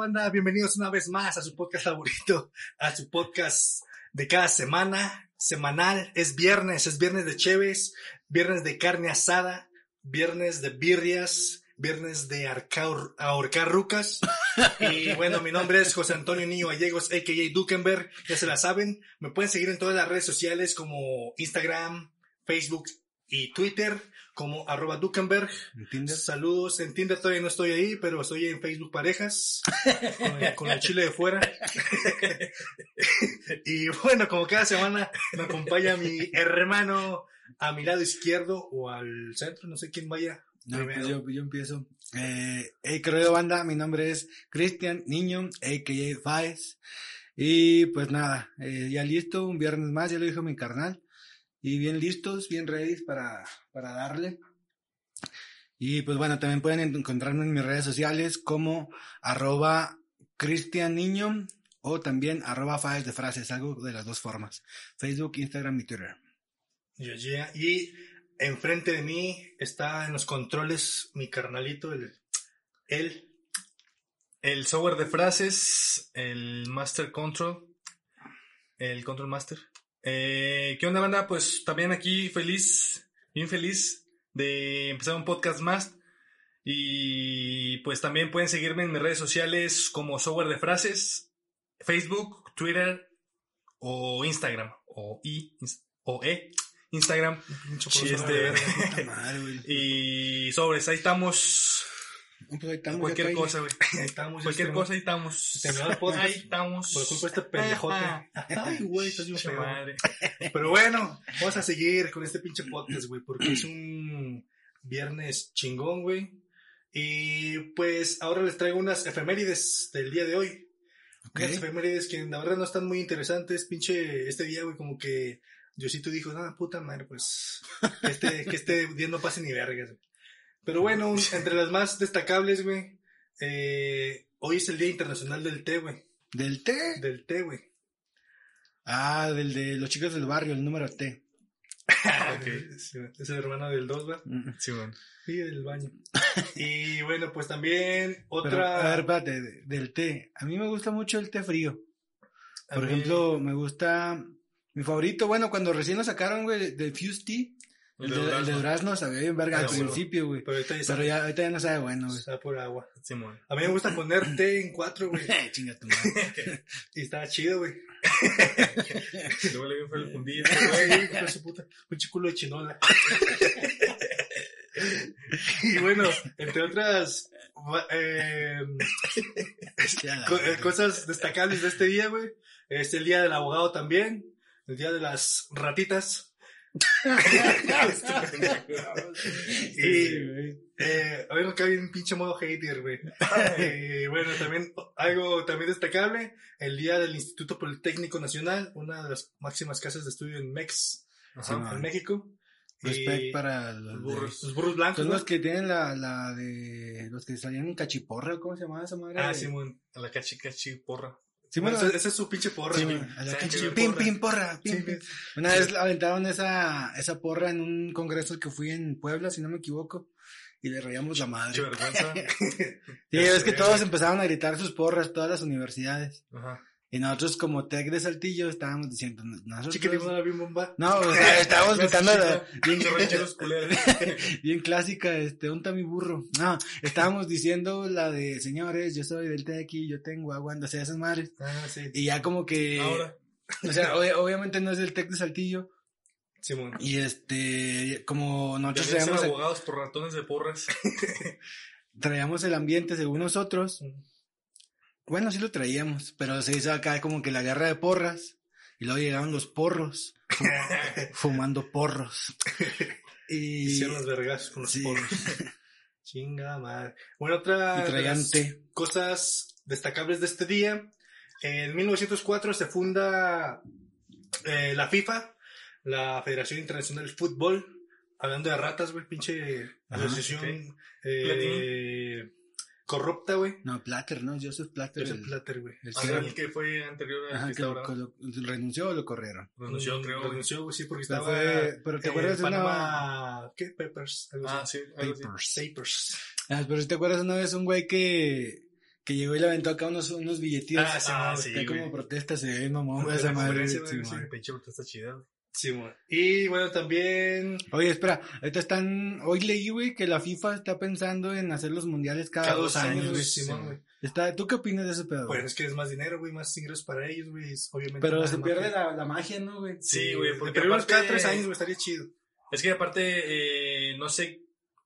banda? Bienvenidos una vez más a su podcast favorito, a su podcast de cada semana, semanal. Es viernes, es viernes de cheves, viernes de carne asada, viernes de birrias, viernes de ahorcar rucas. Y bueno, mi nombre es José Antonio Niño Gallegos, a.k.a. Dukenberg. Ya se la saben. Me pueden seguir en todas las redes sociales como Instagram, Facebook y Twitter como arroba Dukenberg. Saludos. En Tinder todavía no estoy ahí, pero estoy en Facebook Parejas. Con el, con el chile de fuera. y bueno, como cada semana me acompaña mi hermano a mi lado izquierdo o al centro, no sé quién vaya. No, pues yo, yo empiezo. Eh, hey, querido banda, mi nombre es Cristian Niño, a.k.a. Faes. Y pues nada, eh, ya listo, un viernes más, ya lo dijo mi carnal. Y bien listos, bien ready para, para darle. Y pues bueno, también pueden en- encontrarme en mis redes sociales como arroba Cristian Niño o también arroba Faes de frases, algo de las dos formas. Facebook, Instagram y Twitter. Y enfrente de mí está en los controles mi carnalito, el, él. El software de frases, el Master Control, el Control Master. Eh, ¿Qué onda, banda? Pues también aquí feliz, bien feliz de empezar un podcast más. Y pues también pueden seguirme en mis redes sociales como software de frases, Facebook, Twitter o Instagram, o, I, o E, Instagram. Madre, güey. y sobres, ahí estamos. Pues ahí estamos, Cualquier ya cosa, güey. Ahí estamos, Cualquier este, cosa, ahí estamos. terminó el podcast. Ahí estamos. Por culpa de este pendejote. Ay, güey, estás bien feo. madre. Pero bueno, vamos a seguir con este pinche podcast, güey, porque es un viernes chingón, güey. Y pues ahora les traigo unas efemérides del día de hoy. Unas efemérides que la verdad no están muy interesantes. Pinche este día, güey, como que Diosito dijo, no, puta madre, pues que este, que este día no pase ni vergas. güey". Pero bueno, un- entre las más destacables, güey, eh, hoy es el Día Internacional del Té, güey. ¿Del té? Del té, güey. Ah, del de los chicos del barrio, el número T. Sí, Es el hermano del 2, ¿va? Sí, bueno. Sí, del baño. y bueno, pues también Pero, otra. a ver, espérate, de- del té. A mí me gusta mucho el té frío. a Por mí- ejemplo, me gusta... Mi favorito, bueno, cuando recién lo sacaron, güey, del Fuse Tea, el, de, el de durazno sabía bien verga Ah, al principio, güey. Pero ahorita ya Pero ya, ahorita ya no sabe bueno, güey. está por agua. Simón. A mí me gusta poner té en cuatro, güey. Chinga tu madre. Y está chido, güey. Luego le fue el fundillo. Güey, hijo de su puta. Un chiculo de chinola. y bueno, entre otras eh, cosas destacables de este día, güey. Es el día del abogado también. El día de las ratitas. Sí, güey. Eh, hay un pinche modo hater, güey. Eh, bueno, también algo también destacable, el día del Instituto Politécnico Nacional, una de las máximas casas de estudio en Mex, Sí, en. México. Respect para los, de- burros, los burros blancos. Son ¿no? los que tienen la, la de... Los que salían en cachiporra, ¿cómo se llamaba esa madre? Ah, Simón. A la cachi cachi porra. Sí, Bueno, bueno, ese, ese es su pinche porra, Sí, güey. pim, porra. pim, porra, pim, Sí, pim. Una vez aventaron esa, esa porra en un congreso que fui en Puebla, si no me equivoco, y le rayamos la Qué madre. vergüenza. Sí, es que todos empezaron a gritar sus porras, todas las universidades. Ajá. Y nosotros como Tec de Saltillo estábamos diciendo, nosotros... Chiquitimona, bien bomba. No, o sea, estábamos gritando la- bien, bien clásica, este, un mi burro. No, estábamos diciendo la de, señores, yo soy del Tec y yo tengo agua, o sea, esas madres. Ah, sí. Y ya como que... Ahora. O sea, ob- obviamente no es del Tec de Saltillo. Simón. Y este, como nosotros traíamos el, abogados por ratones de porras. traíamos el ambiente según nosotros. Bueno, sí lo traíamos, pero se hizo acá como que la guerra de porras. Y luego llegaron los porros, fu- fumando porros. Y, Hicieron los vergas con los sí. porros. Chinga madre. Bueno, otra de las cosas destacables de este día. En 1904 se funda eh, la FIFA, la Federación Internacional de Fútbol. Hablando de ratas, güey, pinche Ajá, asociación eh, corrupta, güey. No, Platter, ¿no? Joseph Platter. Joseph el- Platter, güey. el Ah, que- el que fue anterior lo- renunció o lo corrieron. Renunció, creo. güey. Renunció, güey, sí, porque Pero estaba... fue- pero te eh, acuerdas de una-. ¿Qué? Algo Ah, sí. Papers. Papers. Ah, pero si te acuerdas una vez un güey que, que llegó y le aventó acá unos, unos billetillos. Ah, sí, Ah, güey. sí, güey. como protesta se ve, mamón, Una esa madre. sí, güey. Pinche bruta está chida, güey. Sí. Y bueno, también... Oye, espera, ahorita están, hoy leí, güey, que la FIFA está pensando en hacer los mundiales cada, dos años, güey. sí, sí. Está, ¿Tú qué opinas de ese pedo? Pues es que es más dinero, güey, más ingresos para ellos, güey. Obviamente. pero se pierde la, la magia, ¿no, güey? Sí, güey, porque Pero aparte- cada tres años, güey, estaría chido. Es que aparte, eh, no sé,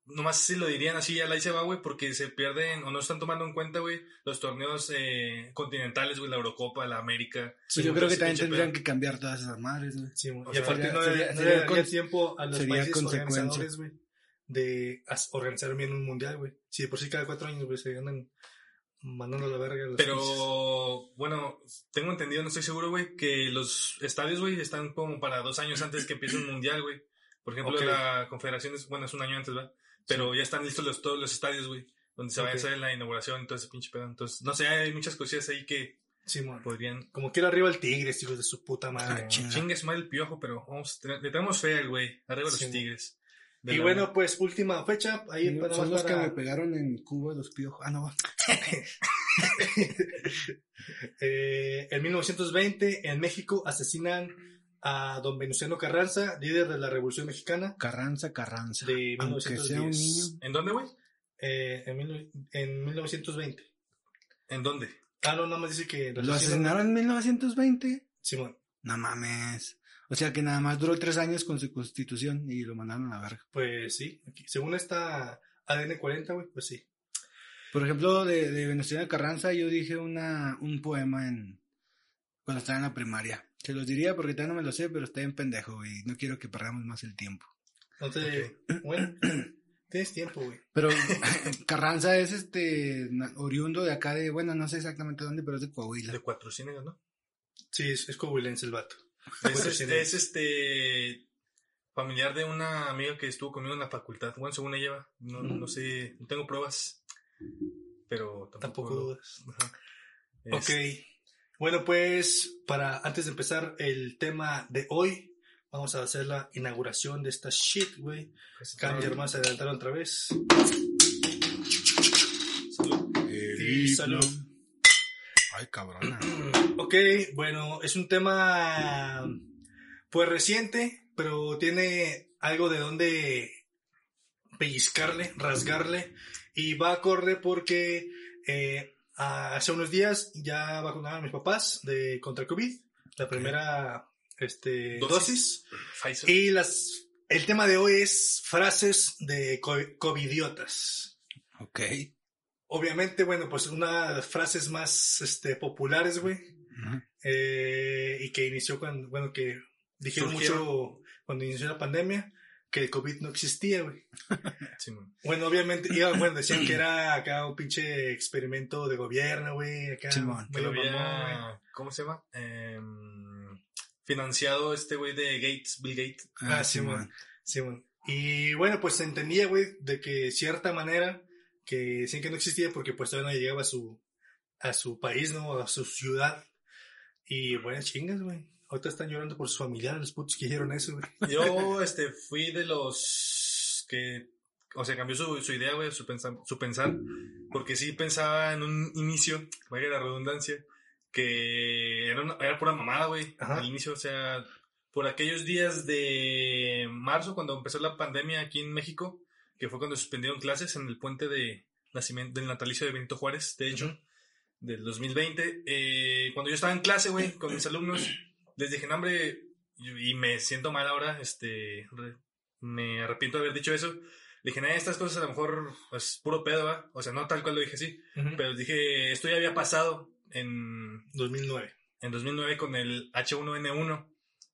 nomás si lo dirían así, ya la se va, güey, porque se pierden o no están tomando en cuenta, güey, los torneos eh, continentales, güey, la Eurocopa, la América. Pues yo creo que también tendrían pedo. que cambiar todas esas madres, güey. Sí, y aparte no, sería- no sería le daría con- tiempo a los sería países organizadores, güey, de organizar bien un mundial, güey. Si de por sí cada cuatro años, güey, se andan mandando a la verga a los países. Pero, bueno, tengo entendido, no estoy seguro, güey, que los estadios, güey, están como para dos años antes que empiece un mundial, güey. Por ejemplo, la confederación es, bueno, es un año antes, ¿verdad? Pero ya están listos los, todos los estadios, güey, donde se va Ok. a hacer la inauguración y todo ese pinche pedo. Entonces, no sé, hay muchas cosillas ahí que Sí, podrían... Como quiera arriba el Tigres, hijos de su puta Ah, madre. chinga. Chingues mal el piojo, pero vamos, le tenemos fe al güey. Arriba los Sí, tigres. De Y bueno, pues última fecha, ahí Sí, para Son los que me pegaron en Cuba los piojos. Ah, no. Eh, en 1920, en México, asesinan a don Venustiano Carranza, líder de la Revolución Mexicana, Carranza, Carranza. de Aunque sea un 1910. niño. ¿En dónde, güey? Eh, en, mil- en 1920. ¿En dónde? Ah, no, nada más dice que... ¿Lo asesinaron en 1920? Simón, No mames. O sea que nada más duró tres años con su constitución y lo mandaron a la verga. pues sí, aquí. según esta ADN 40, güey, pues sí. Por ejemplo, de, de Venustiano Carranza yo dije una, un poema en cuando estaba en la primaria. Se los diría porque todavía no me lo sé, pero está bien pendejo y no quiero que perdamos más el tiempo. No te... Bueno, tienes tiempo, güey. Pero Carranza es este oriundo de acá de, bueno, no sé exactamente dónde, pero es de Coahuila. De Cuatro Ciénegas, ¿no? Sí, es, es coahuilense el vato. Es, Cuatro este, es este familiar de una amiga que estuvo conmigo en la facultad. Bueno, según ella, no, no sé, no tengo pruebas, pero tampoco. Tampoco dudas. Ajá. Ok. Bueno, pues para antes de empezar el tema de hoy, vamos a hacer la inauguración de esta shit, güey. Cambia, hermano, se adelantaron otra vez. salud. Y salud. Ay, cabrona. Ok, bueno, es un tema pues reciente, pero tiene algo de donde pellizcarle, rasgarle y va acorde porque eh, hace unos días ya vacunaron a mis papás de contra COVID, la primera este, dosis. Pfizer. Y las, el tema de hoy es frases de co- covidiotas. Ok. Obviamente, bueno, pues una de las frases más este, populares, güey, eh, y que inició cuando, bueno, que dijeron mucho cuando inició la pandemia, que el COVID no existía, güey. Sí. Bueno, obviamente, y, bueno, decían que era acá un pinche experimento de gobierno, güey, acá. Medio lo había, ¿cómo se llama? Em, financiado este güey de Gates, Bill Gates. Ah, Simón. Sí, bueno. Y bueno, pues se entendía, güey, de que cierta manera que decían que no existía porque pues todavía no llegaba a su, a su país, ¿no? A su ciudad. Y buenas chingas, güey. Ahorita están llorando por sus familiares, los putos que hicieron eso, güey. Yo, este, fui de los que, o sea, cambió su, su idea, güey, su, pensa- su pensar, porque sí pensaba en un inicio, vaya la redundancia, que era, una- era pura mamada, güey, al inicio, o sea, por aquellos días de marzo, cuando empezó la pandemia aquí en México, que fue cuando suspendieron clases en el puente de nacimiento, del natalicio de Benito Juárez, de hecho, Ujú. del 2020, eh, cuando yo estaba en clase, güey, con mis alumnos, les dije, no, hombre, y me siento mal ahora, este, re- me arrepiento de haber dicho eso. Le dije, nada, estas cosas a lo mejor es puro pedo, ¿va? O sea, no tal cual lo dije así, pero les dije, esto ya había pasado en, 2009. en 2009 con el H1N1.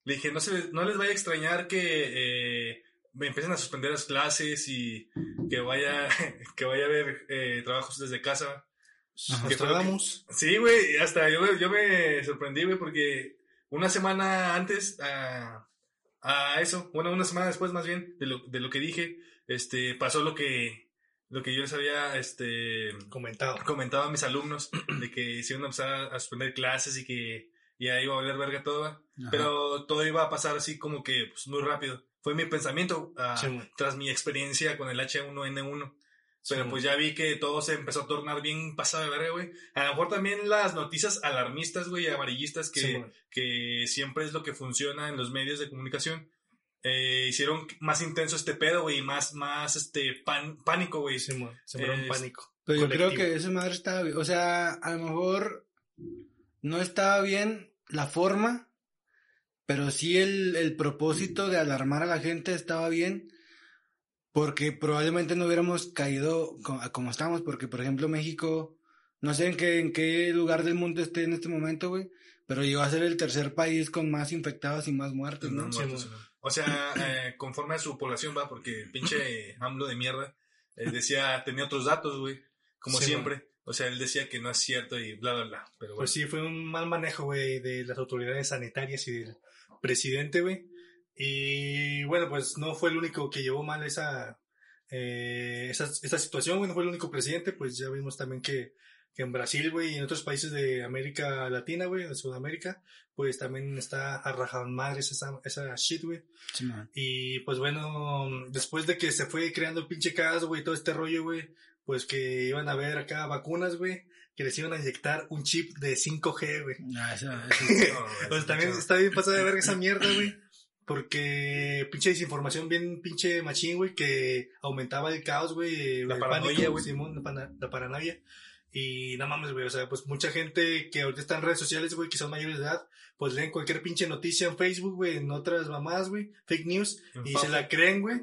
Le dije, no, se, no les vaya a extrañar que eh, me empiecen a suspender las clases y que vaya, que vaya a haber eh, trabajos desde casa. Ajá. Que. Sí, güey, hasta yo, yo me sorprendí, güey, porque una semana antes a, a eso, bueno, una semana después más bien de lo, de lo que dije, este, pasó lo que, lo que yo les había, este, Comentado. comentado a mis alumnos, de que se iban a empezar a suspender clases y que ya iba a valer verga todo, pero todo iba a pasar así como que pues, muy rápido. Fue mi pensamiento ah, Sí, tras mi experiencia con el H1N1. Pero pues ya vi que todo se empezó a tornar bien pasado de verga, güey. A lo mejor también las noticias alarmistas, güey, y amarillistas, que, Sí, que siempre es lo que funciona en los medios de comunicación, eh, hicieron más intenso este pedo, güey, y más, más, este, pan- pánico, güey. Sí, Es- pánico. Pero yo creo que esa madre estaba bien. O sea, a lo mejor no estaba bien la forma, pero sí el, el propósito de alarmar a la gente estaba bien, porque probablemente no hubiéramos caído como estamos, porque por ejemplo México, no sé en qué, en qué lugar del mundo esté en este momento, güey, pero llegó a ser el tercer país con más infectados y más muertos, ¿no? No, Sí, muertos. O sea, eh, conforme a su población, va, porque pinche AMLO de mierda eh, decía, tenía otros datos, güey, como Sí, siempre. O sea, él decía que no es cierto y bla, bla, bla. Pero bueno, Pues sí, fue un mal manejo, güey, de las autoridades sanitarias y del presidente, güey. Y bueno, pues no fue el único que llevó mal esa, eh, esa, esa situación, güey, no fue el único presidente, pues ya vimos también que, que en Brasil, güey, y en otros países de América Latina, güey, de Sudamérica, pues también está arrajado madres esa, esa shit, güey. Sí. Y pues bueno, después de que se fue creando el pinche caso, güey, todo este rollo, güey, pues que iban a ver acá vacunas, güey, que les iban a inyectar un chip de 5G, güey. Ah, esa- esa- no, güey, Pues también no. está bien pasada de verga esa mierda, güey. Porque pinche desinformación bien pinche machín, güey, que aumentaba el caos, güey. La paranoia, güey. Simón, la, paranoia. Y no mames, güey, o sea, pues mucha gente que ahorita está en redes sociales, güey, que son mayores de edad, pues leen cualquier pinche noticia en Facebook, güey, en otras mamás, güey, fake news, En y se la creen, güey.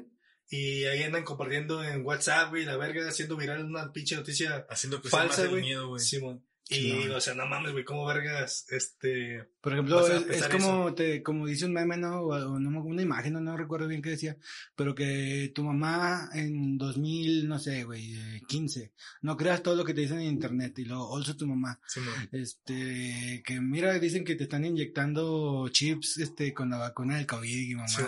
Y ahí andan compartiendo en WhatsApp, güey, la verga, haciendo viral una pinche noticia Haciendo que falsa, güey. Simón. Sí, Y, no. o sea, no mames, güey, cómo vergas, este... Por ejemplo, es, es como te, como dice un meme, ¿no? O, no, una imagen, no, no recuerdo bien qué decía, pero que tu mamá en 2000, no sé, güey, eh, 15, no creas todo lo que te dicen en internet y luego, also tu mamá, Simón. este, que mira, dicen que te están inyectando chips, este, con la vacuna del COVID y mamá, Sí,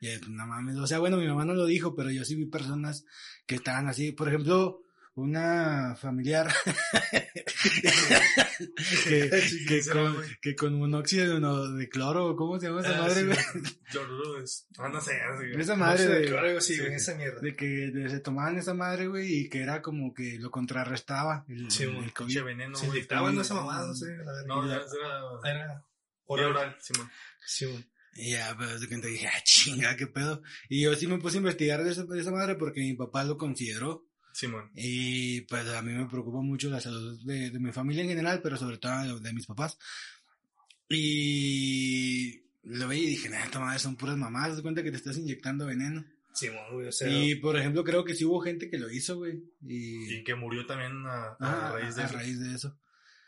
y eh, no mames, o sea, bueno, mi mamá no lo dijo, pero yo sí vi personas que estaban así, por ejemplo, una familiar que, con, que con monóxido de, no- de cloro, ¿cómo se llama esa Ah, madre, sí, güey? Ah, no sé, no sé, güey. Esa madre de, algo así, sí, güey, sí. esa mierda. de que de- se tomaban esa madre, güey, y que era como que lo contrarrestaba el, Sí, el. COVID. Veneno, Se inyectaban esa mamada, no sé, la verdad. No, era, era, Era era oral. oral, Simón. Sí, güey. Y ya, pues, de cuenta dije, ah, chinga, qué pedo. Y yo sí me puse a investigar de esa, de esa madre porque mi papá lo consideró. Simón. Y pues a mí me preocupa mucho la salud de, de mi familia en general, pero sobre todo de, de mis papás. Y lo veía y dije, nah, esta madre son puras mamadas, de cuenta que te estás inyectando veneno. Sí, güey, o sea, Y por ejemplo, creo que sí hubo gente que lo hizo, güey. Y, Y que murió también a, a raíz de a eso. raíz de eso.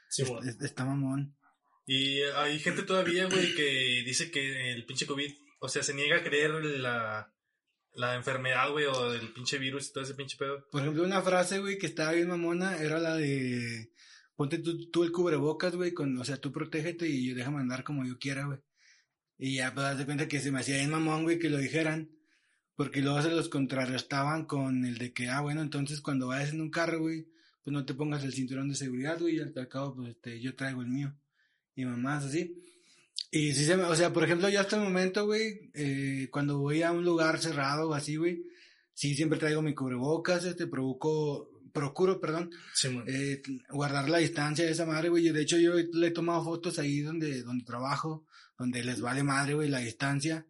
sí, Es- es- está mamón. Y hay gente todavía, güey, que dice que el pinche COVID, o sea, se niega a creer la, la enfermedad, güey, o el pinche virus y todo ese pinche pedo. Por ejemplo, una frase, güey, que estaba bien mamona era la de ponte tú, tú el cubrebocas, güey, con, o sea, tú protégete y déjame andar como yo quiera, güey. Y ya, pues, das de cuenta que se me hacía bien mamón, güey, que lo dijeran. Porque luego se los contrarrestaban con el de que, ah, bueno, entonces cuando vayas en un carro, güey, pues no te pongas el cinturón de seguridad, güey, y al cabo, pues, este, yo traigo el mío. Y mamás así. Y sí se me, o sea, por ejemplo, yo hasta el momento, güey, eh, cuando voy a un lugar cerrado o así, güey, sí siempre traigo mi cubrebocas, este, provoco, procuro, perdón, Sí, eh, guardar la distancia de esa madre, güey. y De hecho, yo le he tomado fotos ahí donde, donde trabajo, donde les vale madre, güey, la distancia.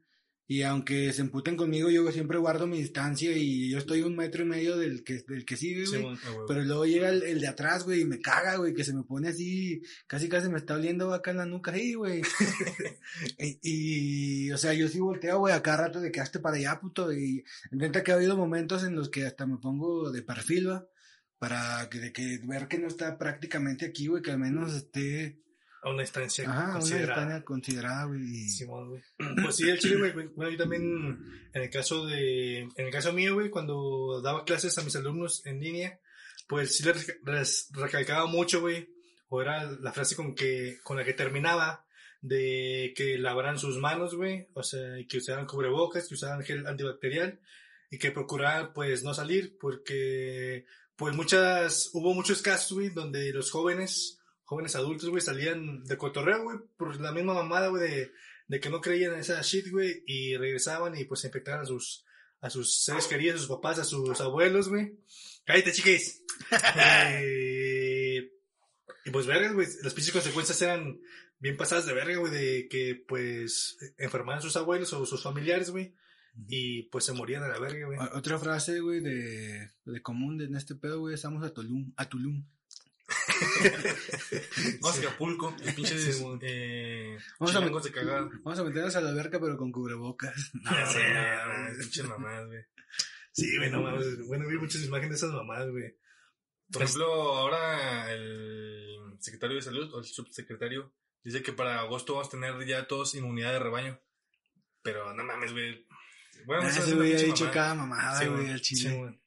Y aunque se emputen conmigo, yo siempre guardo mi distancia y yo estoy un metro y medio del que, del que sigue, güey. Pero luego llega el, el de atrás, güey, y me caga, güey, que se me pone así, casi casi me está oliendo acá en la nuca, ahí, güey. y, y, o sea, yo sí volteo, güey, acá rato de que hazte para allá, puto, y intenta que ha habido momentos en los que hasta me pongo de perfil, va, para que, de que ver que no está prácticamente aquí, güey, que al menos esté, A una distancia una considerada. distancia considerada, güey. Simón, güey. Pues sí, el chile, güey. Bueno, yo también, en el caso de, en el caso mío, güey, cuando daba clases a mis alumnos en línea, pues sí les, les recalcaba mucho, güey, o era la frase con que, con la que terminaba, de que lavaran sus manos, güey, o sea, que usaran cubrebocas, que usaran gel antibacterial, y que procuraba pues no salir porque pues muchas, hubo muchos casos, güey, donde los jóvenes, jóvenes adultos, güey, salían de cotorreo, güey, por la misma mamada, güey, de, de que no creían en esa shit, güey, y regresaban y pues se infectaban a sus, a sus seres queridos, a sus papás, a sus abuelos, güey. Cállate, chiquis. Eh, y pues, verga, güey, las pinches consecuencias eran bien pasadas de verga, güey, de que pues enfermaban sus abuelos o sus familiares, güey, y pues se morían a la verga, güey. Otra frase, güey, de, de común de en este pedo, güey, estamos a Tulum, a Tulum. Vamos a Acapulco, el pinche Sí, eh, Vamos a de cagada. Vamos a meternos a la alberca, pero con cubrebocas. No, Ya sé, no, no, pinches mamás, güey. Sí, güey, no mames. Bueno, vi muchas imágenes de esas mamadas, güey. Por ejemplo, ahora el secretario de salud o el subsecretario dice que para agosto vamos a tener ya todos inmunidad de rebaño. Pero no mames, güey. Bueno, Ah, es ese güey ha dicho mamada. cada mamada, Sí, güey, güey. al Sí, chile.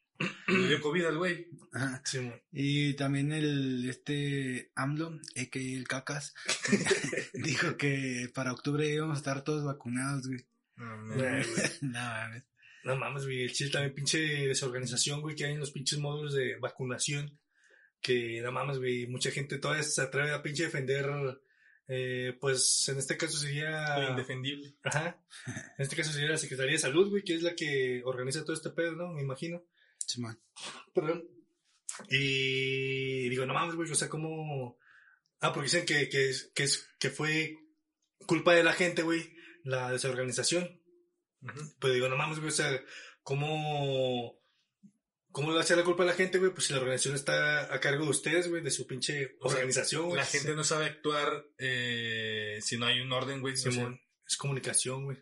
Le dio COVID al güey. Ajá. Sí. Y también el, este, AMLO, a.k.a. el Cacas, dijo que para octubre íbamos a estar todos vacunados, güey. No, mames. No, mames. No mames, güey. El chile también pinche desorganización, güey, que hay en los pinches módulos de vacunación. Que no mames, güey. Mucha gente todavía se atreve a pinche defender. Eh, pues en este caso Lo sería. indefendible. Ajá. En este caso sería la Secretaría de Salud, güey, que es la que organiza todo este pedo, ¿no? Me imagino. Simón. Perdón. Y digo, no mames, güey, o sea, como... Ah, porque dicen que, que, que, fue culpa de la gente, güey, la desorganización. Ujú. Pues digo, no mames, güey, o sea, ¿cómo... ¿Cómo le va a echar la culpa a la gente, güey? Pues si la organización está a cargo de ustedes, güey, de su pinche O sea, organización, güey. La gente no sabe actuar eh, si no hay un orden, güey. o sea, Simón, es comunicación, güey.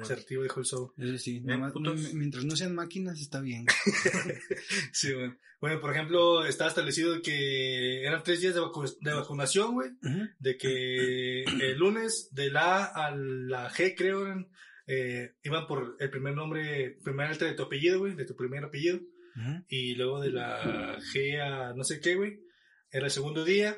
Asertivo, dijo el show. Eso sí, Bien, nomás- putos. m- mientras no sean máquinas está bien. Sí, güey. Bueno, por ejemplo, estaba establecido que eran tres días de, vacu- de vacunación, güey. De que el lunes de la A a la G, creo, eran, eh, iban por el primer nombre, primera letra de tu apellido, güey, de tu primer apellido, y luego de la G a no sé qué, güey, era el segundo día,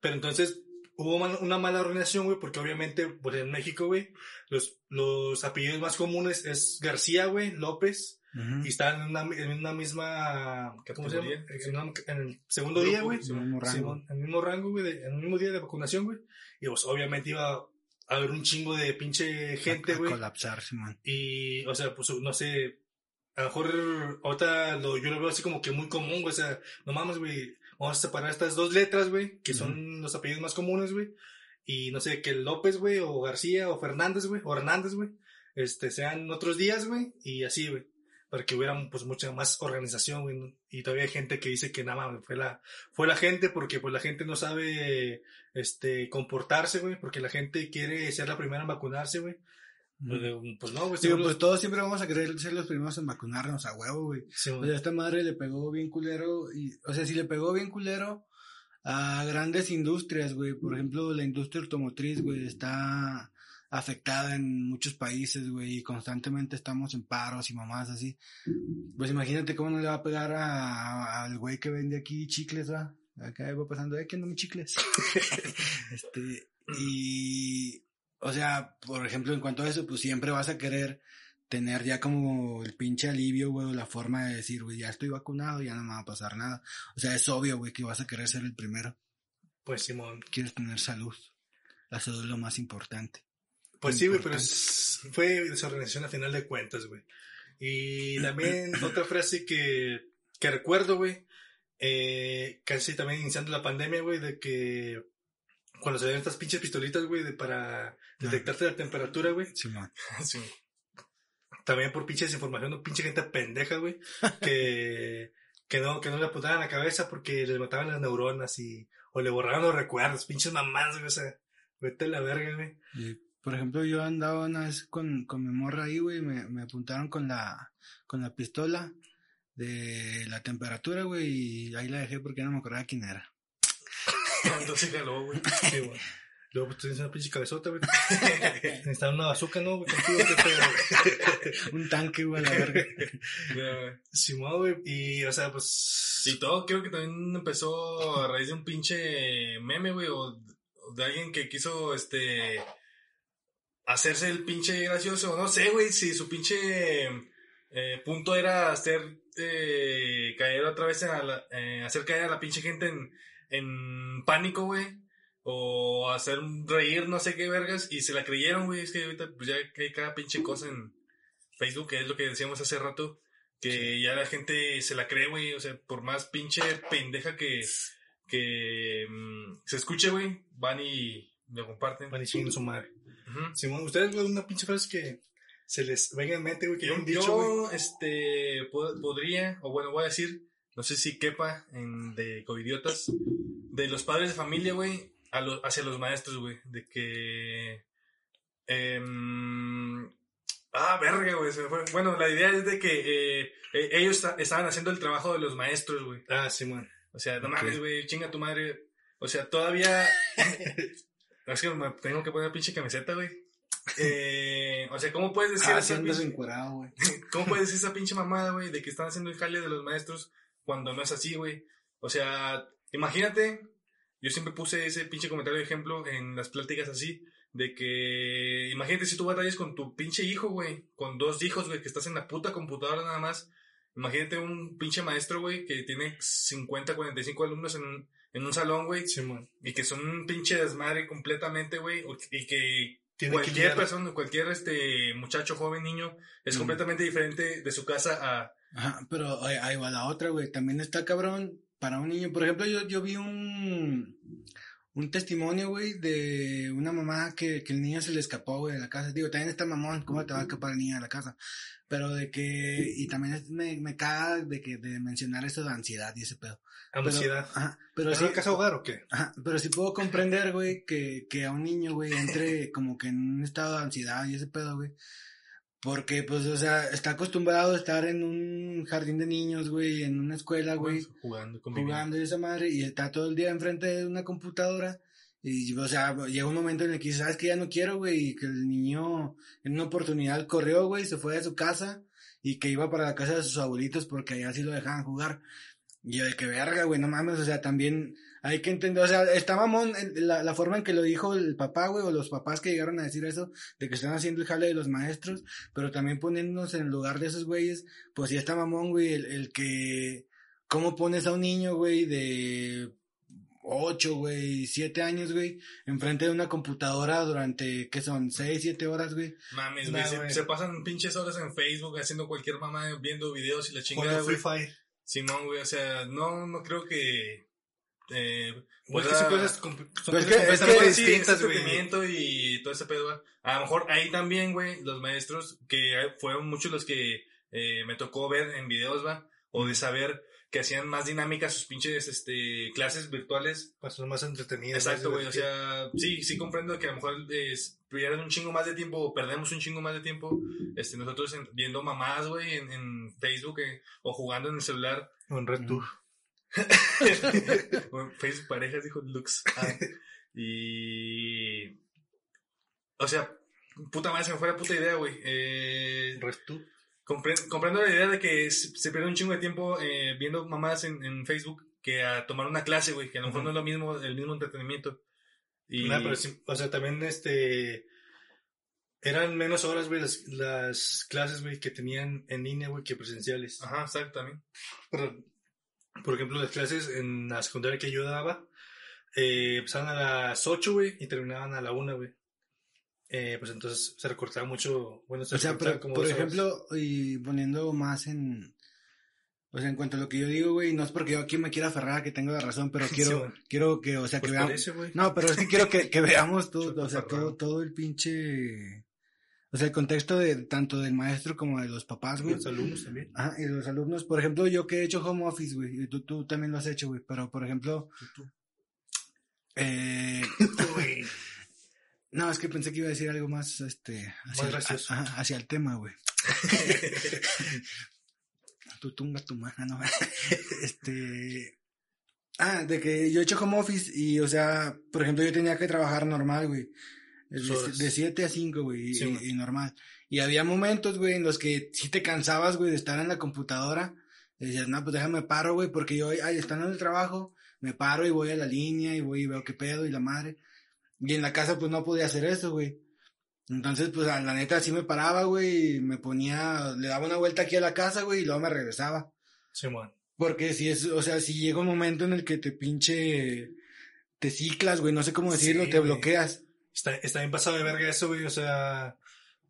pero entonces hubo mal- una mala organización, güey, porque obviamente, pues en México, güey, los, los apellidos más comunes es García, güey, López, Ujú. y están en una, en una misma, ¿cómo se llama? En, una- en el segundo Grupo, día, güey, En el mismo rango. Güey, en el mismo día de vacunación, güey. Y pues obviamente iba a haber un chingo de pinche gente, güey. colapsar, Simón. Y, o sea, pues no sé, a lo mejor ahorita lo, yo lo veo así como que muy común, güey. O sea, no mames, güey. Vamos a separar estas dos letras, güey, que son los apellidos más comunes, güey. Y no sé, que López, güey, o García, o Fernández, güey, o Hernández, güey, este, sean otros días, güey, y así, güey. Para que hubiera, pues, mucha más organización, güey. ¿no? Y todavía hay gente que dice que nada fue la, fue la gente porque, pues, la gente no sabe, este, comportarse, güey, porque la gente quiere ser la primera en vacunarse, güey. Pues, pues, no, güey. Digo, pues los- todos siempre vamos a querer ser los primeros en vacunarnos a huevo, güey. Sí, O sea, esta madre le pegó bien culero. Y, o sea, si le pegó bien culero a grandes industrias, güey. Por ejemplo, la industria automotriz, güey, está afectada en muchos países, güey, y constantemente estamos en paros y mamás así. Pues imagínate cómo no le va a pegar a- al güey que vende aquí chicles, va. Acá va pasando, eh, ¿quién no me chicles? este, y, o sea, por ejemplo, en cuanto a eso, pues siempre vas a querer tener ya como el pinche alivio, güey, o la forma de decir, güey, ya estoy vacunado, ya no me va a pasar nada. O sea, es obvio, güey, que vas a querer ser el primero. Pues Simón. Quieres tener salud. La salud es lo más importante. Pues sí, güey, pero es- fue desorganización a final de cuentas, güey. Y también otra frase que, que recuerdo, güey, eh, casi también iniciando la pandemia, güey, de que cuando se ven estas pinches pistolitas, güey, de para detectarte la temperatura, güey, Simón. Sí. también por pinche desinformación, no pinche gente pendeja, güey, que, que no, que no le apuntaban la cabeza porque les mataban las neuronas y, o le borraban los recuerdos, pinches mamás, güey, o sea, vete a la verga, güey. Y, por ejemplo, yo andaba una vez con, con mi morra ahí, güey, me, me apuntaron con la, con la pistola de la temperatura, güey, y ahí la dejé porque no me acordaba quién era. Entonces jaló, güey. Sí, güey. Luego pues tienes una pinche cabezota, güey. Necesitan una bazooka, ¿no? Güey, contigo, qué pedo. Un tanque, güey, a la verga. Güey. Simón, güey. Y, o sea, pues. Y todo creo que también empezó a raíz de un pinche meme, güey, o o de alguien que quiso, este, hacerse el pinche gracioso, no sé, güey, si su pinche eh, punto era hacer eh, caer otra vez a la, eh, hacer caer a la pinche gente en, en pánico, güey. O hacer reír, no sé qué vergas. Y se la creyeron, güey. Es que ahorita pues ya hay cada pinche cosa en Facebook, que es lo que decíamos hace rato. Que ya la gente se la cree, güey. O sea, por más pinche pendeja que, que mm, se escuche, güey, van y lo comparten. Van y su madre. Simón, ustedes, güey, una pinche frase que se les venga en mente, güey, que Yo, dicho, yo, este, po- podría, o bueno, voy a decir, no sé si quepa en de covidiotas, de los padres de familia, güey, lo- hacia los maestros, güey, de que... em, ah, verga, güey. Bueno, la idea es de que eh, eh, ellos esta- estaban haciendo el trabajo de los maestros, güey. Ah, Simón. O sea, no mames, güey, chinga tu madre. O sea, todavía. es que me tengo que poner pinche camiseta, güey. Eh, o sea, ¿cómo puedes decir Ah, esa sí pinche- güey. ¿Cómo puedes decir esa pinche mamada, güey, de que están haciendo el jale de los maestros cuando no es así, güey? O sea, imagínate, yo siempre puse ese pinche comentario de ejemplo en las pláticas así, de que, imagínate si tú batallas con tu pinche hijo, güey, con dos hijos, güey, que estás en la puta computadora nada más. Imagínate un pinche maestro, güey, que tiene 50, 45 alumnos en un, en un salón, güey, y que son un pinche desmadre completamente, güey, y que Tiene cualquier persona, cualquier este muchacho, joven, niño, es Mm. completamente diferente de su casa a... Ajá, pero ahí va la otra, güey. También está cabrón para un niño. Por ejemplo, yo, yo vi un, un testimonio, güey, de una mamá que, que el niño se le escapó, güey, de la casa. Digo, también está mamón, ¿cómo te va a escapar el niño de la casa? Pero de que, y también me, me caga de que, de mencionar eso de ansiedad y ese pedo. Pero- Ansiedad. Ajá, pero ¿Pero sí, casa hogar o qué? Ajá, pero sí puedo comprender, güey, que, que a un niño, güey, entre como que en un estado de ansiedad y ese pedo, güey. Porque, pues, o sea, está acostumbrado a estar en un jardín de niños, güey, en una escuela, güey, jugando, conviviendo. jugando y esa madre, y está todo el día enfrente de una computadora. Y, o sea, llega un momento en el que dice, sabes que ya no quiero, güey, y que el niño en una oportunidad corrió, güey, se fue de su casa y que iba para la casa de sus abuelitos porque allá sí lo dejaban jugar. Y yo de que verga, güey, no mames, o sea, también hay que entender, o sea, está mamón en- la, la forma en que lo dijo el papá, güey, o los papás que llegaron a decir eso, de que están haciendo el jale de los maestros, pero también poniéndonos en el lugar de esos güeyes, pues sí está mamón, güey, el, el que, ¿cómo pones a un niño, güey, de ocho, güey, siete años, güey, enfrente de una computadora durante, ¿qué son? seis, siete horas, güey. Mames, Nah, güey, se, pasan pinches horas en Facebook haciendo cualquier mamá, viendo videos y la chingada, güey. Free Fire. Simón, güey, o sea, no, no creo que... Eh, Pues que pueda- son cosas, son Pues cosas que- es Pues, sí, distintas, güey. entretenimiento y todo ese pedo. A lo mejor ahí también, güey, los maestros, que fueron muchos los que eh, me tocó ver en videos, va, o de saber que hacían más dinámicas sus pinches este, clases virtuales. Para ser más entretenidas. Exacto, güey, o sea, sí, sí comprendo que a lo mejor es, pierden un chingo más de tiempo, o perdemos un chingo más de tiempo, este, nosotros en- viendo mamás, güey, en, en Facebook, eh, o jugando en el celular, O en Red Tour. Bueno, Facebook parejas, dijo Lux. Ah, y. O sea, puta madre, se me fue la puta idea, güey. Eh, compre- comprendo la idea de que se, pierde un chingo de tiempo eh, viendo mamás en, en Facebook que a tomar una clase, güey, que a lo mejor no es lo mismo, el mismo entretenimiento. Y. Nah, pero sí, o sea, también este. Eran menos horas, güey, las, las clases, güey, que tenían en línea, güey, que presenciales. Ajá, exacto, también. Pero, por ejemplo, las clases en la secundaria que yo daba, eh, empezaban a las 8, güey, y terminaban a la 1, güey. Eh, pues entonces se recortaba mucho, bueno, se O sea, recortaba pero, como por horas. ejemplo, y poniendo más en, o sea, en cuanto a lo que yo digo, güey, no es porque yo aquí me quiera aferrar a que tengo la razón, pero quiero, quiero que, o sea, que Pues veamos, no, pero es que quiero que, que veamos todo, o sea, todo, todo el pinche, o sea, el contexto de, tanto del maestro como de los papás, güey. Los alumnos también. Ajá, y los alumnos, por ejemplo, yo que he hecho home office, güey, y tú, tú también lo has hecho, güey, pero por ejemplo, eh, no, es que pensé que iba a decir algo más, este, hacia, Más gracioso. ajá, hacia el tema, güey. tu tunga, tu maja, ¿no? este, ah, de que yo he hecho home office y, o sea, por ejemplo, yo tenía que trabajar normal, güey. De, horas. de 7 a 5, güey, y- Sí, y, güey. y normal. Y había momentos, güey, en los que sí te cansabas, güey, de estar en la computadora. Y decías, no, pues déjame paro, güey, porque yo, ay, estando en el trabajo, me paro y voy a la línea y voy y veo qué pedo y la madre. Y en la casa, pues no podía hacer eso, güey. Entonces, pues, a la neta, sí me paraba, güey, y me ponía, le daba una vuelta aquí a la casa, güey, y luego me regresaba. Simón. Porque si es, o sea, si llega un momento en el que te pinche, te ciclas, güey, no sé cómo decirlo, Sí, te bloqueas. Está, está bien pasado de verga eso, güey, o sea,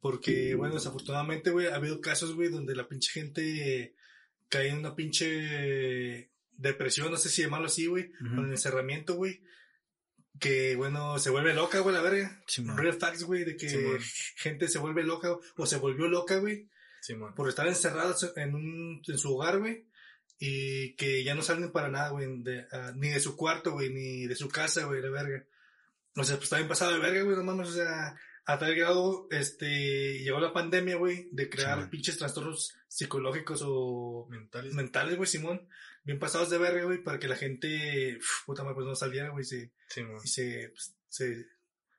porque, bueno, desafortunadamente, güey, ha habido casos, güey, donde la pinche gente cae en una pinche depresión, no sé si llamarlo así, güey, Ujú. con el encerramiento, güey, que, bueno, se vuelve loca, güey, la verga. Real facts, güey, de que gente se vuelve loca o se volvió loca, güey, por estar encerrados en, un, en su hogar, güey, y que ya no salen para nada, güey, ah, ni de su cuarto, güey, ni de su casa, güey, la verga. O sea, pues está bien pasado de verga, güey, no mames, o sea, a tal grado, este, llegó la pandemia, güey, de crear pinches trastornos psicológicos o Mentales. mentales, güey, Simón, bien pasados de verga, güey, para que la gente, uf, puta madre, pues no saliera, güey, se, Simón. y se, pues, se,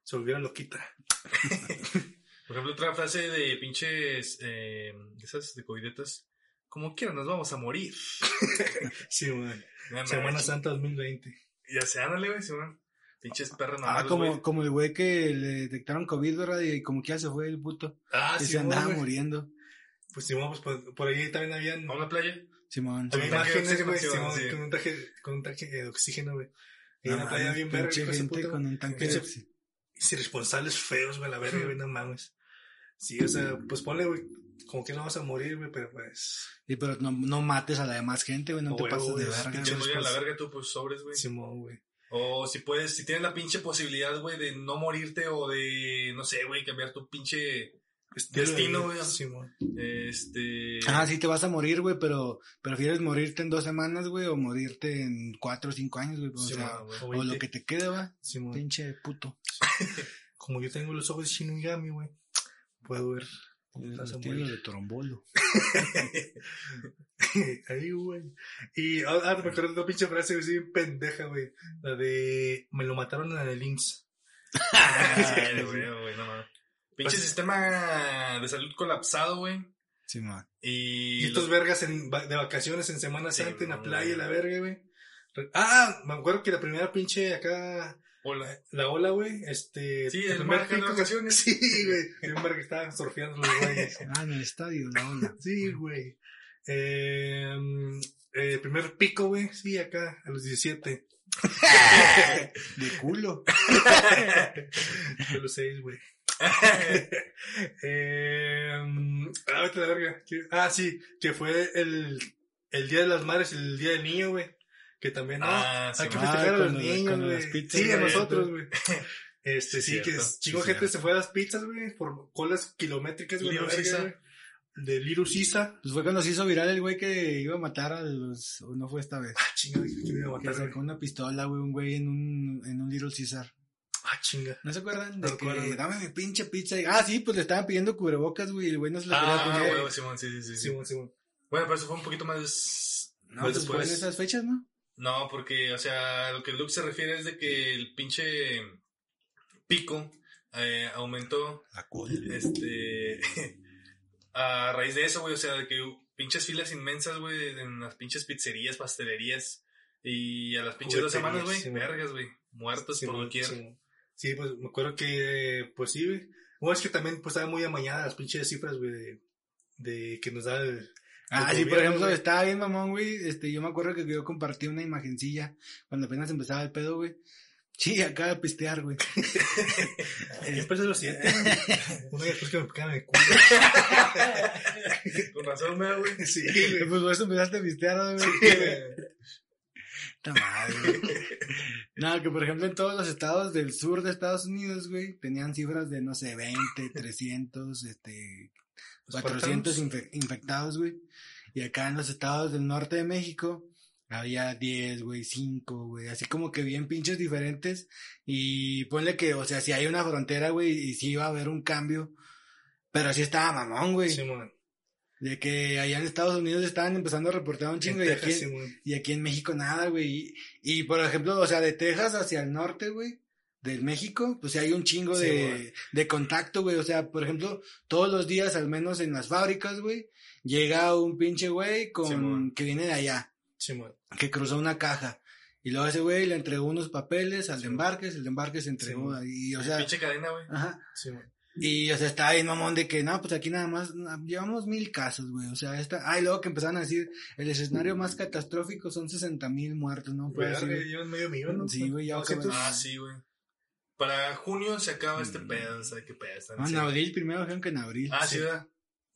se volviera loquita. Por ejemplo, otra frase de pinches, eh, de esas de covidetas. Como quiera, nos vamos a morir. Sí, güey. Semana Santa 2020. Ya se ándale, güey, Simón. Pinches perros Ah, mamados, como, güey. como el güey que le detectaron COVID, ¿verdad? Y como que ya se fue el puto. Ah, y sí, se andaba güey. muriendo. Pues Simón, pues por, por ahí también habían ¿A una playa? Simón. había Con de imágenes, güey, oxígeno, Simón, sí. con un traje, con un traje de oxígeno, güey. Y No una playa mames, bien verga, de gente con un tanque de oxi- irresponsables feos, güey, la verga, güey, no mames. Sí, o sea, pues ponle, güey, como que no vas a morir, güey, pero pues, Sí, pero no, no mates a la demás gente, güey, no A te pases de güey, verga. Que güey. morir a la verga tú, pues sobres, güey. Simón, güey. O si puedes, si tienes la pinche posibilidad, güey, de no morirte o de, no sé, güey, cambiar tu pinche, Destino, güey. Simón. este... Ah, sí te vas a morir, güey, pero prefieres morirte en dos semanas, güey, o morirte en cuatro o cinco años, güey. O Sí, sea, o lo que te quede, va. Simón. Pinche puto. Como yo tengo los ojos de Shinigami, güey, puedo ver. A Tiene de trombolo. Ahí, güey. Y ah, ah, me acuerdo de una pinche frase, güey, bien pendeja, güey. La de, me lo mataron en el IMSS. Ay, güey, güey, no mames. Pinche Pues- sistema de salud colapsado, güey. Simón. Y, Y estos los- vergas en, de vacaciones en Semana Sí, Santa en la playa, la verga, güey. Ah, me acuerdo que la primera pinche acá, Hola. la ola, güey, este... Sí, el mar de pico- vacaciones. Sí, güey. El verga que estaban surfeando los güeyes. Ah, en el estadio, la ola. Sí, güey. Eh, eh, primer pico, güey, sí, acá, a los 17. De culo. A los 6, güey. eh, ah, vete a la verga. Ah, sí, que fue el, el Día de las Madres y el Día del Niño, güey. Que también, ¿no? Ah, Hay que ah, festejar a los niños, güey. las pizzas, Sí, a nosotros, güey. Este, Sí, sí, que cierto. es- chingo Sí, gente cierto. se fue a las pizzas, güey, por colas kilométricas, güey. De Little Sisa. Pues fue cuando se hizo viral el güey que iba a matar a los... O no fue esta vez. Ah, chinga, que iba a Que matar, sacó güey. una pistola, güey, un güey en un, en un Little Caesar. Ah, chinga. ¿No se acuerdan? No De que, dame mi pinche pizza. Y- ah, sí, pues le estaban pidiendo cubrebocas, güey, y el güey no se lo quería Ah, poner. güey, Simón, sí, sí, sí. sí. Simón, Simón. Bueno, pero eso fue un poquito más... no, más pues fue en esas fechas, ¿no? No, porque, o sea, lo que Luke se refiere es de que el pinche pico eh, aumentó, La este, a raíz de eso, güey, o sea, de que pinches filas inmensas, güey, en las pinches pizzerías, pastelerías, y a las pinches dos semanas, güey, sí, vergas, güey, muertos por Simón, doquier. Simón. Sí, pues me acuerdo que, pues sí, güey. Bueno, es que también pues estaba muy amañada las pinches cifras, güey, de, de que nos da el... Ah, sí, por ejemplo, güey. estaba bien mamón, güey. Este, yo me acuerdo que yo compartí una imagencilla cuando apenas empezaba el pedo, güey. Sí, acaba de pistear, güey. Yo empecé a los siete, güey. Una vez después que me picaban el culo. Con razón, me güey. Sí, Pues güey. por eso empezaste a pistear, ¿no, güey. Puta madre, güey. No, que por ejemplo en todos los estados del sur de Estados Unidos, güey, tenían cifras de, no sé, 20, 300, este, 400 infe- infectados, güey. Y acá en los estados del norte de México había 10, güey, 5, güey, así como que bien pinches diferentes. Y ponle que, o sea, si hay una frontera, güey, y sí iba a haber un cambio. Pero así estaba mamón, güey. Simón. De que allá en Estados Unidos estaban empezando a reportar un chingo y aquí, Simón. y aquí en México nada, güey. Y, y, por ejemplo, o sea, de Texas hacia el norte, güey, del México, pues sí hay un chingo Sí, de, de contacto, güey. O sea, por ejemplo, todos los días, al menos en las fábricas, güey, llega un pinche güey con, que viene de allá, Simón. que cruzó una caja. Y luego ese güey le entregó unos papeles al de embarques, el de embarques se entregó y, o sea, Pinche cadena, güey. ajá. Simón. Y, o sea, estaba bien mamón de que, no, pues aquí nada más llevamos mil casos, güey. O sea, esta, ah, y luego que empezaron a decir, el escenario más catastrófico son 60 mil muertos, ¿no? Pues, Verga, así, llevan medio millón, ¿no? Sí, güey, ya. Ah, sí, güey. Para junio se acaba este Mm. pedo, ¿sabes qué pedo? Ah, en abril, primero dijeron que en abril. Ah, sí, ¿verdad?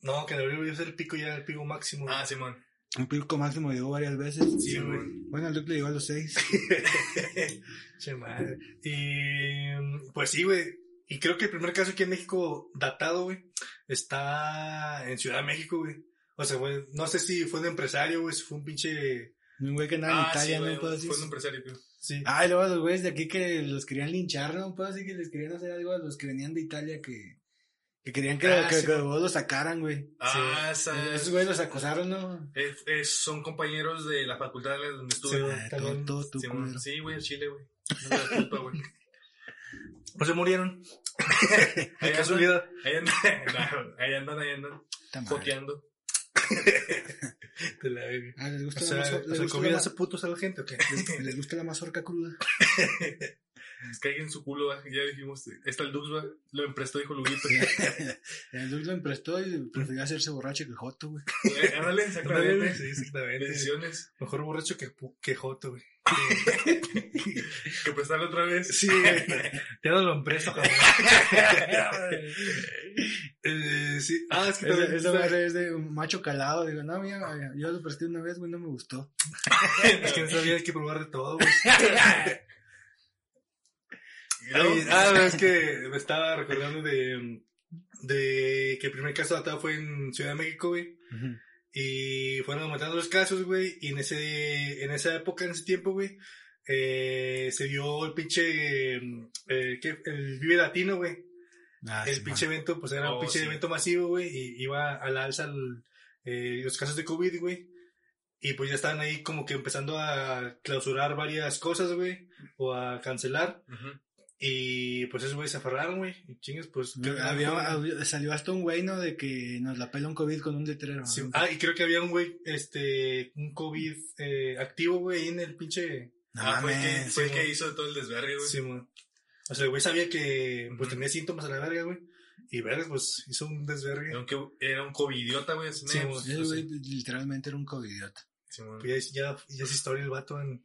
No, que en abril iba a ser el pico ya, el pico máximo. Ah, Simón. Un pico máximo llegó varias veces. Sí, Sí, güey. Bueno, el Duke le llegó a los seis. Che madre. Y pues sí, güey. Y creo que el primer caso aquí en México datado, güey, está en Ciudad de México, güey. O sea, güey, no sé si fue un empresario, güey, si fue un pinche... Un güey que andaba en Ah, Italia, sí, ¿no? güey. Fue un empresario, creo. Sí. Ah, y luego los güeyes de aquí que los querían linchar, ¿no? Pedo así que les querían hacer algo a los que venían de Italia que, que querían que, Ah, que, sí, que los los sacaran, güey. Ah, esa- Esos güeyes los acosaron, ¿no? es- es- son compañeros de la facultad donde estuve. Sí, todo, todo tu. Sí, güey, en Chile, güey. No es la culpa, güey. Pues se murieron. Ahí De casualidad. Ahí andan, ahí andan, ahí andan. De la verga. Ah, ¿les gusta, O la, sea, mazor- o les sea, gusta ¿comida la, hace putos a la gente o qué? les- les gusta la mazorca cruda? Es que en su culo, va. ya dijimos, está el Dux, va. Lo emprestó, dijo Luguito. El Duke lo emprestó y prefirió hacerse borracho que joto, güey. Eh, Ándale, Sí, exactamente. Decisiones. Mejor borracho que, que joto, güey. Que prestarle otra vez. Sí, güey. Ya no lo empresto, cabrón. eh, sí. Ah, es que también... esa madre es de un macho calado. Digo, no, mira, yo lo presté una vez, güey, no me gustó. Es que vida hay que probar de todo, güey. Ay, ah, no, es que me estaba recordando de, de que el primer caso datado fue en Ciudad de México, güey. Y fueron aumentando los casos, güey. Y en ese, en esa época, en ese tiempo, güey, eh, se dio el pinche, eh, ¿qué? el Vive Latino, güey. Ah, el sí, pinche evento, pues era Oh, un pinche sí. evento masivo, güey. Y iba a la alza el- eh, los casos de COVID, güey. Y pues ya estaban ahí como que empezando a clausurar varias cosas, güey. O a cancelar. Ujú. Y pues esos güeyes se aferraron, güey. Y chingues, pues. Había, había- salió hasta un güey, ¿no? De que nos la pela un COVID con un letrero. Sí, ¿no? ah, y creo que había un güey, este, un COVID eh, activo, güey, ahí en el pinche. No ah, fue el que, fue el sí, que hizo todo el desvergue, güey. Sí, güey. O sea, el güey sabía que pues tenía síntomas a la verga, güey. Y verga, pues hizo un desvergue. Era un, que- era un covidiota, güey. Sí, ¿no? güey. Literalmente era un covidiota. Sí. Pues ya, ya, ya es historia el vato en.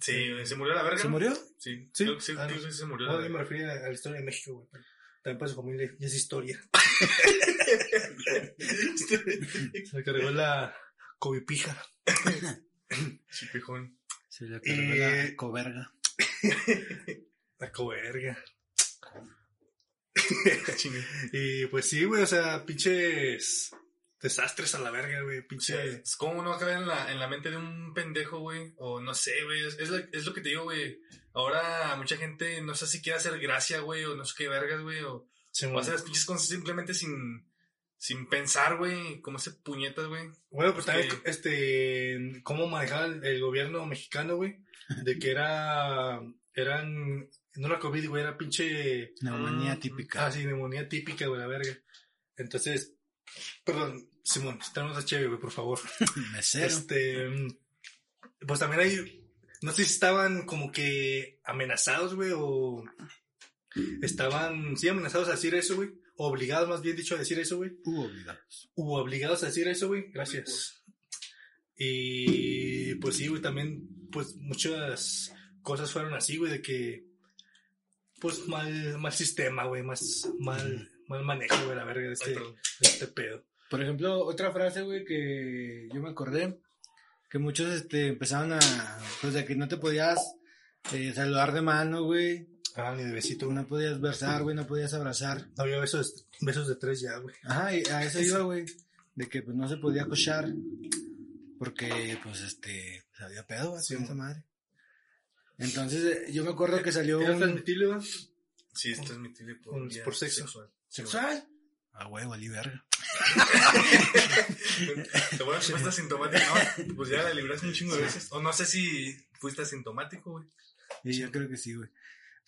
Sí, se murió la verga. ¿Se murió? Sí, Sí. creo que sí, Ah, creo no. que sí se murió No, la yo me refería a la historia de México, güey. pero También para su familia ya es historia. Se cargó la covipija. Chipijón. Se le cargó Eh, la coverga. La coverga. Y pues sí, güey, o sea, pinches desastres a la verga, güey. Pinche. Es como no acaba en la, en la mente de un pendejo, güey. O no sé, güey. Es, es, lo, es lo que te digo, güey. Ahora mucha gente no sé si quiere hacer gracia, güey. O no sé qué vergas, güey. O, Sí, o hacer las pinches cosas simplemente sin, sin pensar, güey. Como ese puñetas, güey. Bueno, pues también, Sí. este, cómo manejaba el, el gobierno mexicano, güey, de que era, eran, no era COVID, güey, era pinche, Neumonía Mm, típica. ah, sí, neumonía típica, güey, la verga. Entonces, perdón, Simón, tenemos a chévere, güey, por favor. Mesero. Este, pues también hay, no sé si estaban como que amenazados, güey, o estaban, sí, amenazados a decir eso, güey, o obligados, más bien dicho, a decir eso, güey. Hubo obligados. u obligados a decir eso, güey. Gracias. Y pues sí, güey, también, pues muchas cosas fueron así, güey, de que, pues mal, mal sistema, güey, más, mal, mal manejo, güey, la verga de este, de este pedo. Por ejemplo, otra frase, güey, que yo me acordé, que muchos este, empezaron a, pues de que no te podías eh, saludar de mano, güey, Ah, ni de besito, güey. no podías versar, güey, no podías abrazar. No había besos, besos de tres ya, güey. Ajá, y a eso iba, güey, de que pues no se podía cochar, porque pues este, pues, había pedo, güey, Sí, con esa madre. Entonces, eh, yo me acuerdo que salió ¿Era un... transmitible, güey? Sí, es transmitible por, Por- vía por sexo. sexual. ¿Sexual? Ah, güey, valí verga. Te voy a decir, fuiste asintomático, ¿no? Pues ya la libraste un chingo de veces. O no sé si fuiste asintomático, güey. Y yo creo que sí, güey.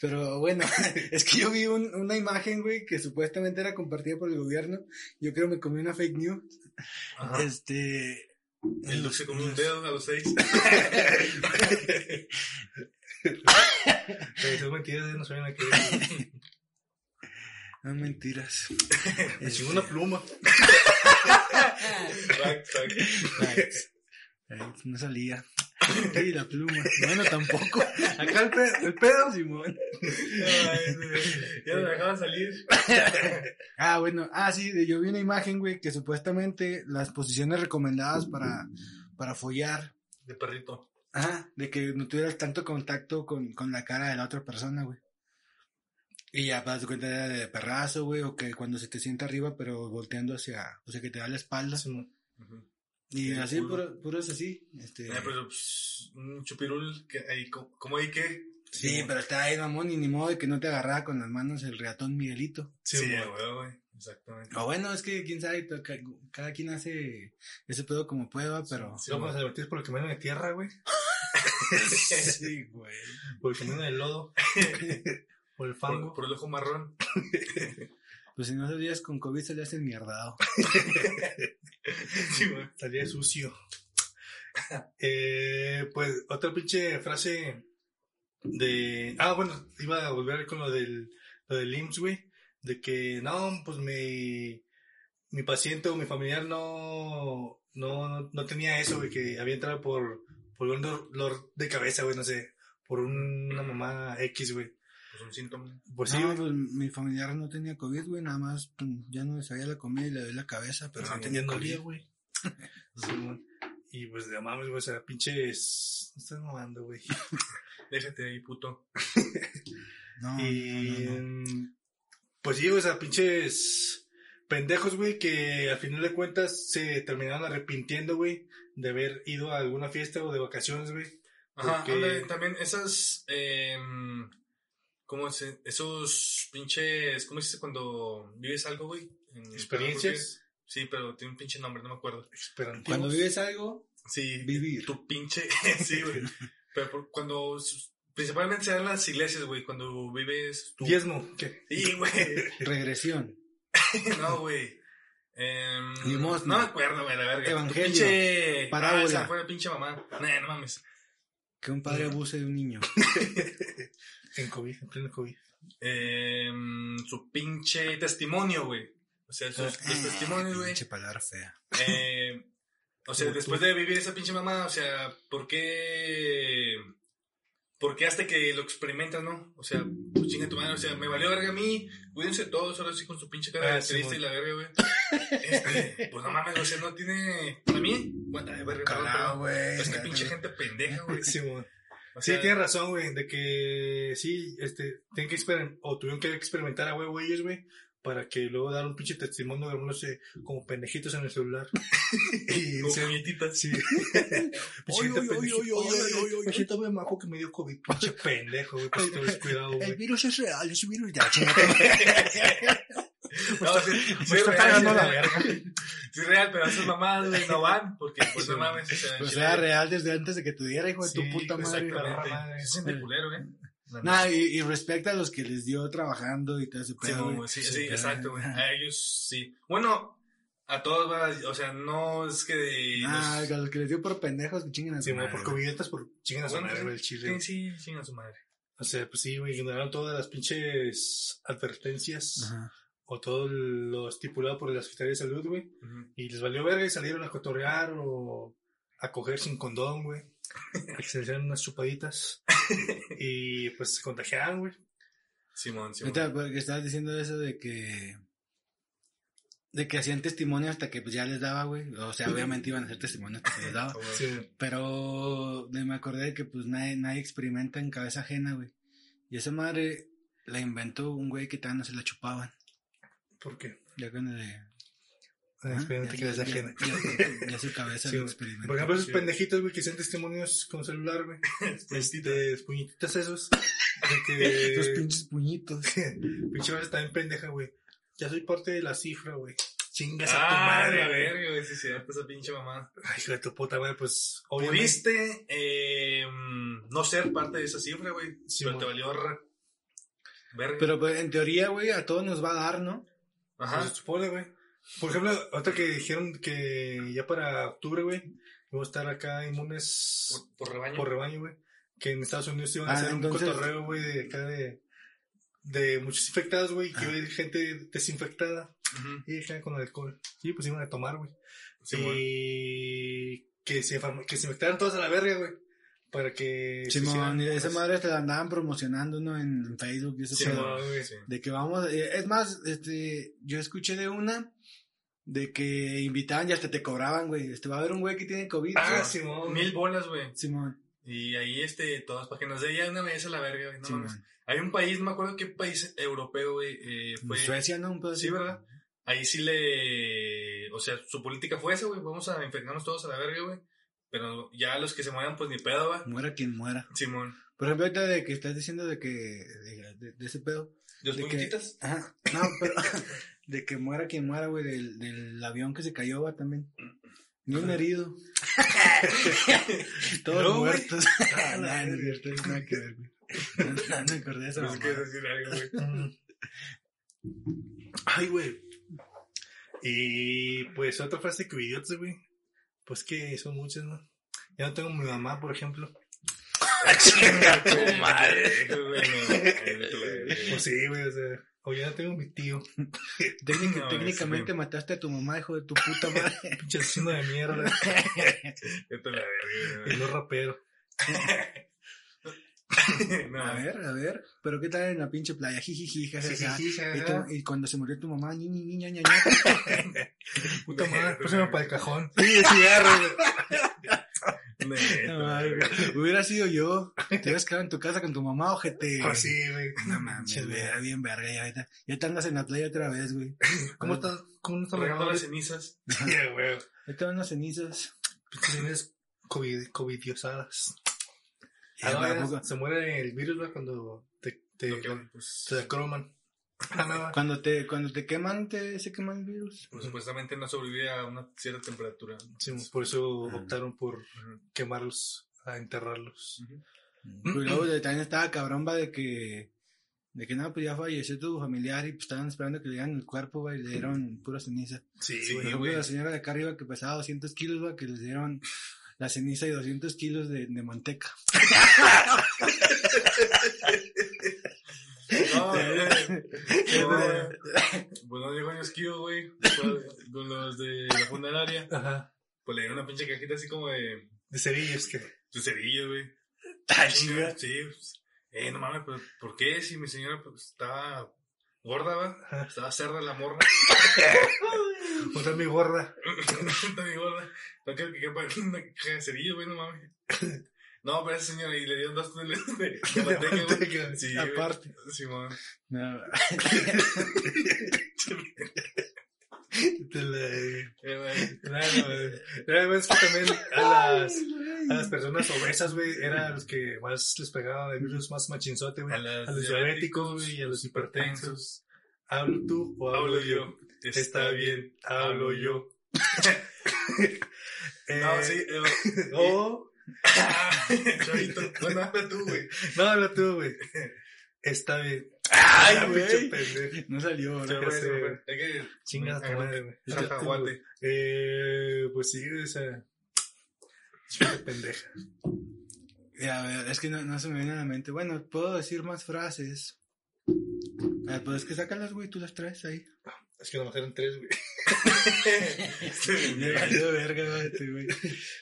Pero bueno, es que yo vi un- una imagen, güey, que supuestamente era compartida por el gobierno. Yo creo me comí una fake news. Ajá. Este. El Lux se comió un dedo a los seis. Pero esas mentiras no saben a qué ver. No mentiras. Me chingó una pluma. Fact, fact. Ay, no salía. Y la pluma. Bueno, tampoco. Acá el pedo, el pedo. Simón. Ya me dejaban salir. Ah, bueno. Ah, sí, yo vi una imagen, güey, que supuestamente las posiciones recomendadas para, para follar, De perrito. ajá, de que no tuvieras tanto contacto con, con la cara de la otra persona, güey. Y ya, para cuenta era de perrazo, güey, o que cuando se te sienta arriba, pero volteando hacia, o sea, que te da la espalda. Ujú. Y Sí, así, culo. puro, puros así. Este, Eh, pero pues, un chupirul, que ahí, ¿cómo hay que? sí, pero está ahí, mamón, y ni modo de que no te agarraba con las manos el reatón Miguelito. Sí, güey, güey. Exactamente. O bueno, es que quién sabe, to- ca- cada quien hace ese pedo como puede, va, pero... Sí, cuando se divertís por el camino de tierra, güey. Sí, güey. Por el camino del lodo. por el fango. por el ojo marrón. Pues si no salías con COVID salías enmierdado. Sí, güey. Salía sucio. eh, pues otra pinche frase de... Ah, bueno, iba a volver con lo del, lo del IMSS, güey. De que, no, pues mi, mi paciente o mi familiar no, no, no tenía eso, güey, que había entrado por, por un dolor de cabeza, güey, no sé, por una mamá X, güey. Pues un síntoma. Pues sí, no, pues mi familiar no tenía COVID, güey, nada más pues, ya no le sabía la comida y le doy la cabeza, pero no tenía COVID. güey. Y pues de mames, güey, o sea, pinches... No estás mamando, güey. Déjate ahí, puto. No, Y no, no, no. mm, pues sí, o sea, pinches pendejos, güey, que al final de cuentas se terminaron arrepintiendo, güey, de haber ido a alguna fiesta o de vacaciones, güey. Ajá, Porque- ándale, también esas, eh, ¿cómo se, esos pinches, ¿cómo se dice cuando vives algo, güey? En- Experiencias Sí, pero tiene un pinche nombre, no me acuerdo. Cuando vives algo, Sí, Vivir. tu pinche, sí, güey. Pero por- cuando, principalmente se dan las iglesias, güey, cuando vives tu... Diezmo, ¿qué? Sí, güey. regresión. No, güey. Em, Limosna. no me acuerdo, güey, la verga. Tu Evangelio. Pinche... Parábola. Ah, esa fue la pinche mamá. Nah, no mames. Que un padre abuse de un niño. En COVID, en pleno COVID. Em, su pinche testimonio, güey. O sea, sus, Ah, los testimonios, güey. Pinche palabra fea. Eh, o sea, después tú. de vivir esa pinche mamá, o sea, ¿por qué? ¿Por qué hasta que lo experimentas, no? O sea, pues chinga tu madre, o sea, me valió verga a mí, cuídense todos, ahora sí con su pinche cara Ah, de sí, triste y la verga, güey. Este, pues no mames, o sea, no tiene. ¿A mí? Bueno, ay, verga, güey. Es que pinche gente pendeja, güey. Sí, güey. O Sí, tienes razón, güey, de que sí, este, tienen que experimentar, o tuvieron que experimentar a huevo ellos, güey, para que luego dar un pinche testimonio de, no sé, como pendejitos en el celular. y como. Sí. Oy, Pinche oy, oy, pendejito. oy, oy, Ay, oy, oy, oy. Me siento bien majo que me dio COVID. Pinche pendejo, güey. Pues te cuidado, El güey. virus es real, es un virus de la. No, sí, sí, está real, sí, la verga. Sí, real, pero esas mamadas, güey, no van, porque pues no mames. O sea, Pues era real desde antes de que tuviera hijo de tu Sí, puta madre. Exactamente. Se siente culero, ¿eh? Nah, y, y respecta a los que les dio trabajando y todo ese Sí, pedo. güey. sí, sí, pero- exacto, güey. A ellos sí. Bueno, a todos, va, o sea, no es que de. Ah, los- a los que les dio por pendejos que chinguen a su Sí, madre, por güey. covidientas, por chingan a su Bueno, madre, güey, el sí, chile. sí, sí, chinga su madre. O sea, pues sí, güey, ignoraron todas las pinches advertencias Ajá. O todo lo estipulado por la Secretaría de Salud, güey. Y les valió verga y salieron a cotorrear o a coger sin condón, güey. Se dieran unas chupaditas. y pues se contagiaron, güey. Simón, Simón. Ahorita, porque estabas diciendo eso de que. De que hacían testimonio hasta que pues ya les daba, güey. O sea, obviamente iban a hacer testimonio hasta que les daba. Sí. Pero me acordé de que pues nadie, nadie experimenta en cabeza ajena, güey. Y esa madre la inventó un güey que todavía no se la chupaban. ¿Por qué? Ya con el de. Ah, ya- que les ajena. ya- Ya su cabeza Sí, lo experimenta. Por ejemplo, esos pendejitos, güey, que hacen testimonios con celular, güey. Este, puñetitas esos. Que... Los pinches puñitos. Pinche madre está bien pendeja, güey. Ya soy parte de la cifra, güey. Chingas a tu Ah, madre, la güey. verga, güey, es cierto, esa pinche mamá. Ay, hijo de tu puta, güey, pues, obviamente. Pudiste eh, no ser parte de esa cifra, güey. Sí, pero te valió verga. Pero pues, en teoría, güey, a todos nos va a dar, ¿no? Ajá. Se supone, güey. Por ejemplo, ahorita que dijeron que ya para octubre, güey, vamos a estar acá inmunes Por, por rebaño. por rebaño, güey. Que en Estados Unidos iban a Ah, hacer entonces- un cotorreo, güey, de acá de, de muchos infectados, güey, que iba a ir gente desinfectada Ujú. y gente con alcohol. Sí, pues iban a tomar, güey. Simón. y que se, que se infectaran todos a la verga, güey. Para que... Simón, hicieran, y esa madre te la andaban promocionando, ¿no? En, en Facebook y ese Sí. Sí. De que vamos, eh, es más, este, yo escuché de una, de que invitaban y hasta te cobraban, güey. Este, va a haber un güey que tiene COVID. Ah. Simón. Mil bolas, güey. Simón, Y ahí, este, todos, para que nos dé ya una vez a la verga, güey. No mames. Simón. Hay un país, no me acuerdo qué país europeo, güey, eh, fue... Suecia, ¿no? Un. Sí, ¿verdad? Ahí sí le... O sea, su política fue esa, güey. Vamos a infectarnos todos a la verga, güey. Pero ya los que se mueran, pues ni pedo, va. Muera quien muera. Simón. Por ejemplo, ahorita de que estás diciendo de que, de, de- de ese pedo. ¿Los ¿De puñetitas? Ajá. No, pero de que muera quien muera, güey, del, del avión que se cayó, va también. Ni un herido. Todos No, muertos. no, no es cierto, no nada que ver, güey. No, no me acordé de esa Pues que mamada. decir algo, güey. Ay, güey. Y pues otra frase que idiotas, güey. Pues que son muchas, ¿no? Ya no tengo mi mamá, por ejemplo. Chinga tu madre. Pues sí, güey, o sea. O ya no tengo mi tío. Técnic- No, técnicamente es- mataste a tu mamá, hijo de tu puta madre. Pinche asesino de mierda. A la verga, y no rapero. No, A ver, a ver. Pero qué tal en la pinche playa, jijiji, Y, y cuando se murió tu mamá, ñi, ñi, ñi, ña, ña, ña. Puta madre, pásame para el cajón. Sí, cigarro, güey. neta, No. Hubiera sido yo. Te hubieras quedado en tu casa con tu mamá, ojete. Pues sí, güey. No mames, güey, bien verga. Ya, ahorita- ya te andas en la playa otra vez, güey. ¿Cómo estás? ¿Cómo no estás Regando las cenizas. Sí, güey. Ahorita van las cenizas. Pinches tienes COVID, covidiosadas. Ah, no, se muere el virus, güey, cuando te, te, Lo que, pues, te croman. Ah, no, Cuando te, cuando te queman, te, se quema el virus. pues, supuestamente no sobrevive a una cierta temperatura. sí, por eso Ah. optaron por quemarlos, a enterrarlos. Y luego de- también estaba cabrón, va, de que, de que no, pues ya falleció tu familiar y pues estaban esperando que le dieran el cuerpo, va, y le dieron pura ceniza. Sí, güey. la señora de acá arriba que pesaba 200 kilos, va, que les dieron la ceniza y 200 kilos de, de manteca. No, güey. No, Pues no llegó en esquío, güey. Con los de la funeraria. Ajá. Pues le dieron una pinche cajita así como de, De cerillos que. de cerillos, güey. Ay, Chinga, Sí, pues, eh, no mames, pero ¿por qué? Si mi señora pues, estaba gorda, va. Estaba cerda la morra. Otra mi gorda. Está mi gorda. No quiero que quepa una caja de cerillos, güey, no mames. No, pero esa señora y le dieron dos túneles de, de manteca, manteca. Sí. Aparte. Simón. No, De la- Eh. Claro, es que también a las, a las personas obesas, güey, eran los que más les pegaban el virus más machinzote, güey. A A, los diabéticos, güey, y a los hipertensos. hipertensos. ¿Hablo tú o hablo, Hablo yo? Está bien, hablo yo. No, sí. eh, O, Chavito. Bueno, habla tú, güey. no, hablo tú, güey. Está bien. Ay, Ah, güey. pinche no salió, ¿no? sé. que. Chinga tu agarrar madre, güey. Cacahuate. Eh, pues sí, o sea. Chinga pendeja. Ya, a ver, es que no, no se me viene a la mente. Bueno, puedo decir más frases. Ah, pues es que sácalas, güey, tú las traes ahí. Es que nomás eran tres, güey. Me valió verga, güey, este, güey.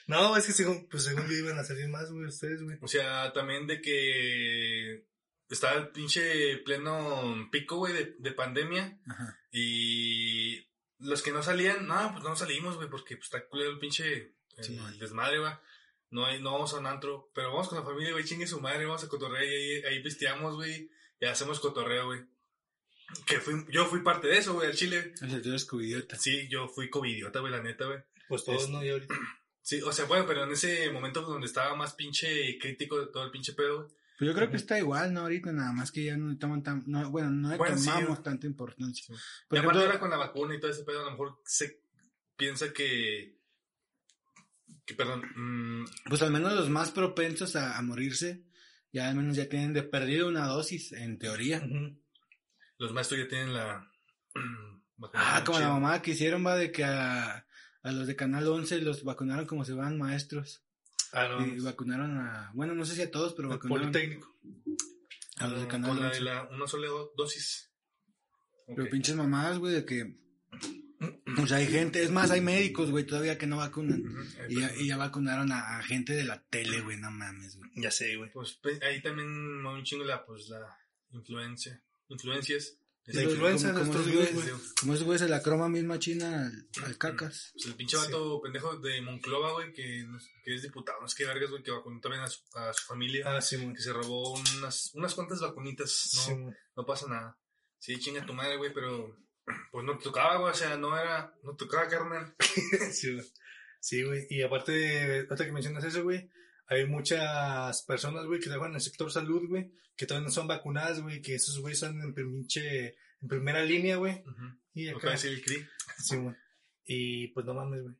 No, es que según, pues según yo iban a salir más, güey, ustedes, güey. O sea, también de que estaba el pinche pleno pico, güey, de, de pandemia. Ajá. Y los que no salían, no, pues no salimos, güey, porque pues, está culero el pinche el Sí, man. desmadre, va. No, hay, no vamos a un antro, pero vamos con la familia, güey, chingue su madre, vamos a cotorrear y ahí, ahí pisteamos, güey, y hacemos cotorreo, güey. Que fui, yo fui parte de eso, güey, al chile. O sea, tú eres covidiota. Sí, yo fui covidiota, güey, la neta, güey. Pues todos, ¿no? Y ahorita. Sí, o sea, bueno, pero en ese momento donde estaba más pinche crítico de todo el pinche pedo. Pues yo creo que está igual, ¿no? Ahorita nada más que ya no le toman tan, no, bueno, no le Bueno, sí, tomamos güey. tanta importancia. Sí. Por y aparte ejemplo, ahora con la vacuna y todo ese pedo, a lo mejor se piensa que... Que, perdón, mm, pues al menos los más propensos a, a morirse, ya al menos ya tienen de perdido una dosis, en teoría. Ujú. Los maestros ya tienen la... Ah, como la mamá que hicieron, va, de que a, a los de Canal 11 los vacunaron como se van maestros. Ah, no. Y vacunaron a, bueno, no sé si a todos, pero el vacunaron. Politécnico. A los de con Canal la 11. de la, una sola do- dosis. Pero pinches mamadas, güey, de que. O sea, hay gente, es más, hay médicos, güey, todavía que no vacunan. Y ya, está. y ya vacunaron a, a gente de la tele, güey, no mames, güey. Ya sé, güey. Pues ahí también mueve un chingo la, pues, la influencia. Influencias. La Como- influencia de nuestros esos güeyes, Como esos güeyes se la croma misma china al, al cacas. Pues el pinche vato pendejo de Monclova, güey, que, que es diputado, no sé qué vergas, güey, que vacunó también a su, a su familia. Ah, sí, güey. que se robó unas, unas cuantas vacunitas. No, Sí, no pasa nada. Sí, chinga tu madre, güey, pero pues no te tocaba, güey, o sea, no era, no tocaba, carnal. Sí, güey. Sí, güey. Y aparte, ahorita que mencionas eso, güey, hay muchas personas, güey, que trabajan en el sector salud, güey, que todavía no son vacunadas, güey, que esos güey están en, pinche, en primera línea, güey. Y Lo acá, acaba de decir el CRI. sí, güey. Y pues no mames, güey.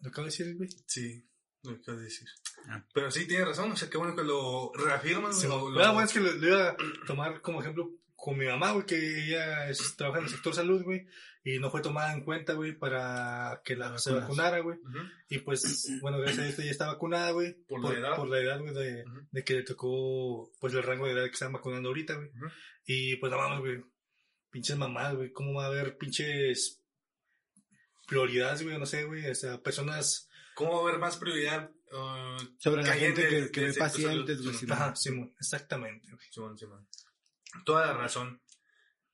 Lo acabo de decir, güey. Sí, lo acaba de decir. Ah. Pero sí, tiene razón, o sea, qué bueno que lo reafirman. Sí, lo, güey. lo- Ah, bueno, es que lo, lo iba a tomar como ejemplo con mi mamá, güey, que ella es- trabaja en el sector salud, güey, y no fue tomada en cuenta, güey, para que la, se vacunara, güey. Y pues, bueno, gracias a esto ya está vacunada, güey. Por la edad. Por la edad, güey, de, de que le tocó, pues, el rango de edad que están vacunando ahorita, güey. Y pues, no mames, güey. Pinches mamadas, güey. ¿Cómo va a haber pinches prioridades, güey? No sé, güey. O sea, personas... ¿Cómo va a haber más prioridad? uh, Sobre la gente que, que ve pacientes, güey. Ajá, güey. Exactamente, güey. Simón, Simón. Toda la razón.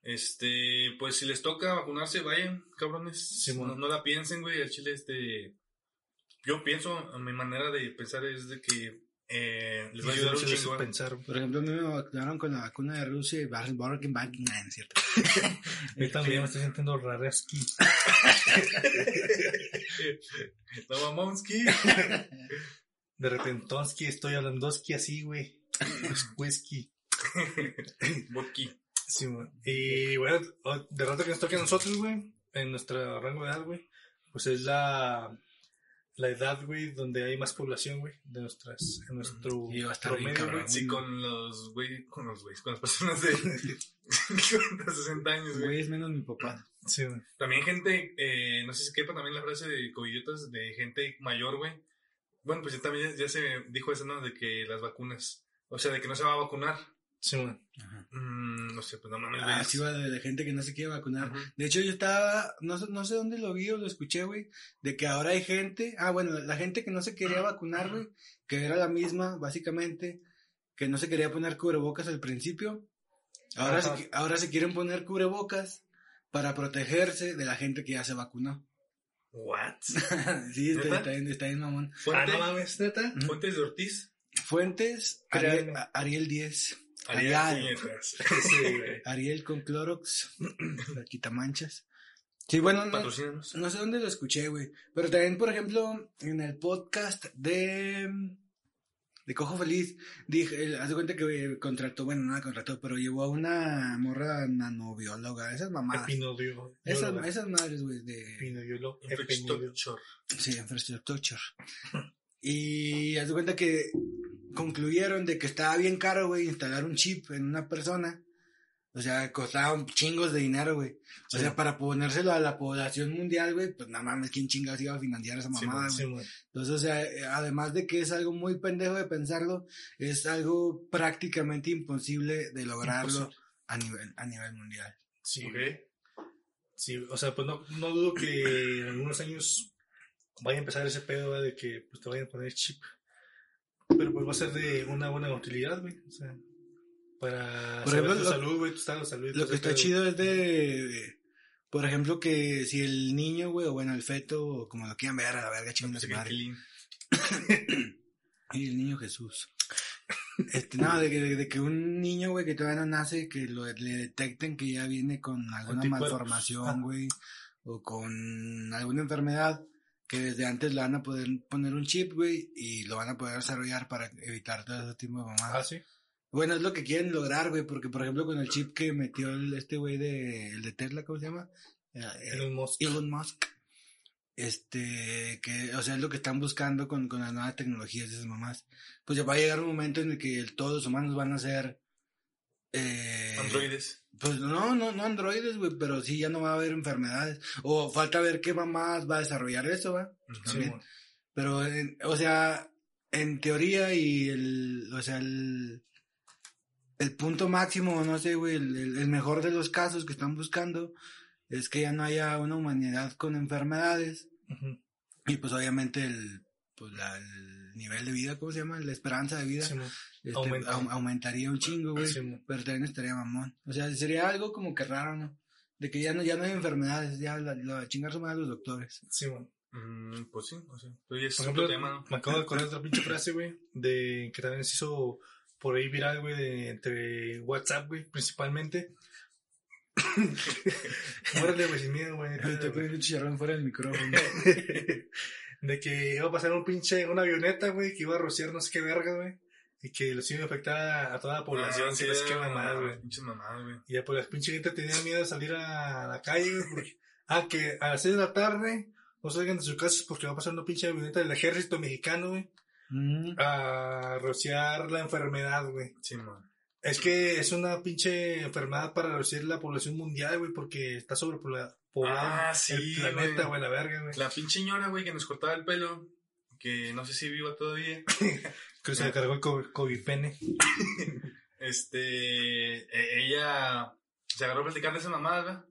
Este, pues si les toca vacunarse, vayan, cabrones. No, no la piensen, güey. El chile, este. Yo pienso, mi manera de pensar es de que eh, les va a ayudar un chingo. pensar. Por ejemplo, a mí me vacunaron con la vacuna de Rusia y Bar- Burger King, nah, no es cierto. Yo también me estoy sintiendo rareski. No, Mamonski. De repentonsky estoy hablandoski así, güey. Pues, Vodki. Sí, güey. Y bueno, de rato que nos toque a nosotros, güey, en nuestro rango de edad, güey, pues es la, la edad, güey, donde hay más población, güey, de nuestras, en nuestro Y va a estar bien promedio, cabrón. güey. Sí, con los, güey, con los güeyes, con las personas de 50, 60 años, güey. Güey, es menos mi papá. Sí, güey. También gente, eh, no sé si quepa también la frase de covidiotas de gente mayor, güey. Bueno, pues ya también ya, ya se dijo eso, ¿no? De que las vacunas, o sea, de que no se va a vacunar. Sí, güey. Ajá. Mm, no sé, pues no mames, güey. Ah, sí, va de, de gente que no se quiere vacunar. De hecho, yo estaba, no, sé- no sé dónde lo vi o lo escuché, güey, de que ahora hay gente, ah, bueno, la gente que no se quería vacunar, güey, que era la misma, básicamente, que no se quería poner cubrebocas al principio, ahora, Ajá. se, ahora se quieren poner cubrebocas para protegerse de la gente que ya se vacunó. What? sí, está, está bien, está bien, mamón. Ah, Fuente, no mames, neta. Fuentes de Ortiz. Fuentes. Ariel, Ariel 10. Ariel Ariel. Con Clorox, la quitamanchas. Sí, bueno, no, no sé dónde lo escuché, güey. Pero también, por ejemplo, en el podcast de. De Cojo Feliz, dije, eh, haz de cuenta que eh, contrató, bueno, no la contrató, pero llevó a una morra nanobióloga, esas mamadas. Epinodio. Esas, esas madres, güey, de. Infrastructure. Sí, infrastructure. Y haz de cuenta que concluyeron de que estaba bien caro, güey, instalar un chip en una persona. O sea, costaba chingos de dinero, güey. O Sí. sea, para ponérselo a la población mundial, güey, pues nada mames, ¿quién chingados iba a financiar esa Sí, mamada, güey? Sí. Entonces, o sea, eh, además de que es algo muy pendejo de pensarlo, es algo prácticamente imposible de lograrlo Imposible. a nivel, a nivel mundial. Sí, Ok. Sí, o sea, pues no, no dudo que en algunos años vaya a empezar ese pedo ¿verdad? de que pues, te vayan a poner chip. Pero pues va a ser de una buena utilidad, güey. O sea, para Por ejemplo, tu lo- salud, güey, tu estado de salud. Lo que está chido es de, por ejemplo, que si el niño, güey, o bueno, el feto, o como lo quieran ver, a la verga, chingada su madre. Y el niño Jesús. Este, no, de que, de, que un niño, güey, que todavía no nace, que lo, le detecten que ya viene con alguna malformación, Ah. güey, o con alguna enfermedad, que desde antes le van a poder poner un chip, güey, y lo van a poder desarrollar para evitar todo ese tipo de Ah, mamadas. sí. Bueno, es lo que quieren lograr, güey, porque, por ejemplo, con el chip que metió el, este güey de, el de Tesla, ¿cómo se llama? Eh, eh, Elon Musk. Elon Musk. Este, que, o sea, es lo que están buscando con, con las nuevas tecnologías de esas mamás. Pues ya va a llegar un momento en el que todos los humanos van a ser, eh, Androides. Pues no, no, no androides, güey, pero sí ya no va a haber enfermedades. O falta ver qué mamás va a desarrollar eso, ¿va? También. Pero, en- o sea, en teoría y el, o sea, el, el punto máximo, no sé, güey, el, el- el mejor de los casos que están buscando es que ya no haya una humanidad con enfermedades y pues obviamente el, pues la- el nivel de vida, ¿cómo se llama? La esperanza de vida Sí. Este, aumenta. au- aumentaría un chingo, güey. Sí, mo. pero también estaría mamón. O sea, sería algo como que raro, ¿no? De que ya no, ya no hay enfermedades, ya la, la chingar su madre los doctores. Sí, mo. Mm, pues sí, o sea, pero ya es Por otro ejemplo, tema, ¿no? me acabo de acordar de otra pinche frase, güey, de que también se hizo por ahí viral, güey, de entre WhatsApp, güey, principalmente. Muérale, güey, sin miedo, güey. Te pones un chicharrón fuera del micrófono. de que iba a pasar un pinche, una avioneta, güey, que iba a rociar no sé qué verga, güey. Y que los iba a afectar a, toda la población, Ah, sí, era- mamadas, güey. Pinches mamadas, güey. Y ya pues la pinche gente tenía miedo de salir a la calle, güey, ah, que a las 6 de la tarde no salgan de sus casas porque va a pasar una pinche avioneta del ejército mexicano, güey, Mm. a rociar la enfermedad, güey. Sí, man. Es que es una pinche enfermedad para reducir la población mundial, güey, porque está sobrepoblado Ah, sí, el planeta, güey. güey, la verga, güey. La pinche ñora, güey, que nos cortaba el pelo, que no sé si viva todavía. Que se le cargó el co- COVID pene. Este, e- ella se agarró a platicar de esa mamada, ¿verdad?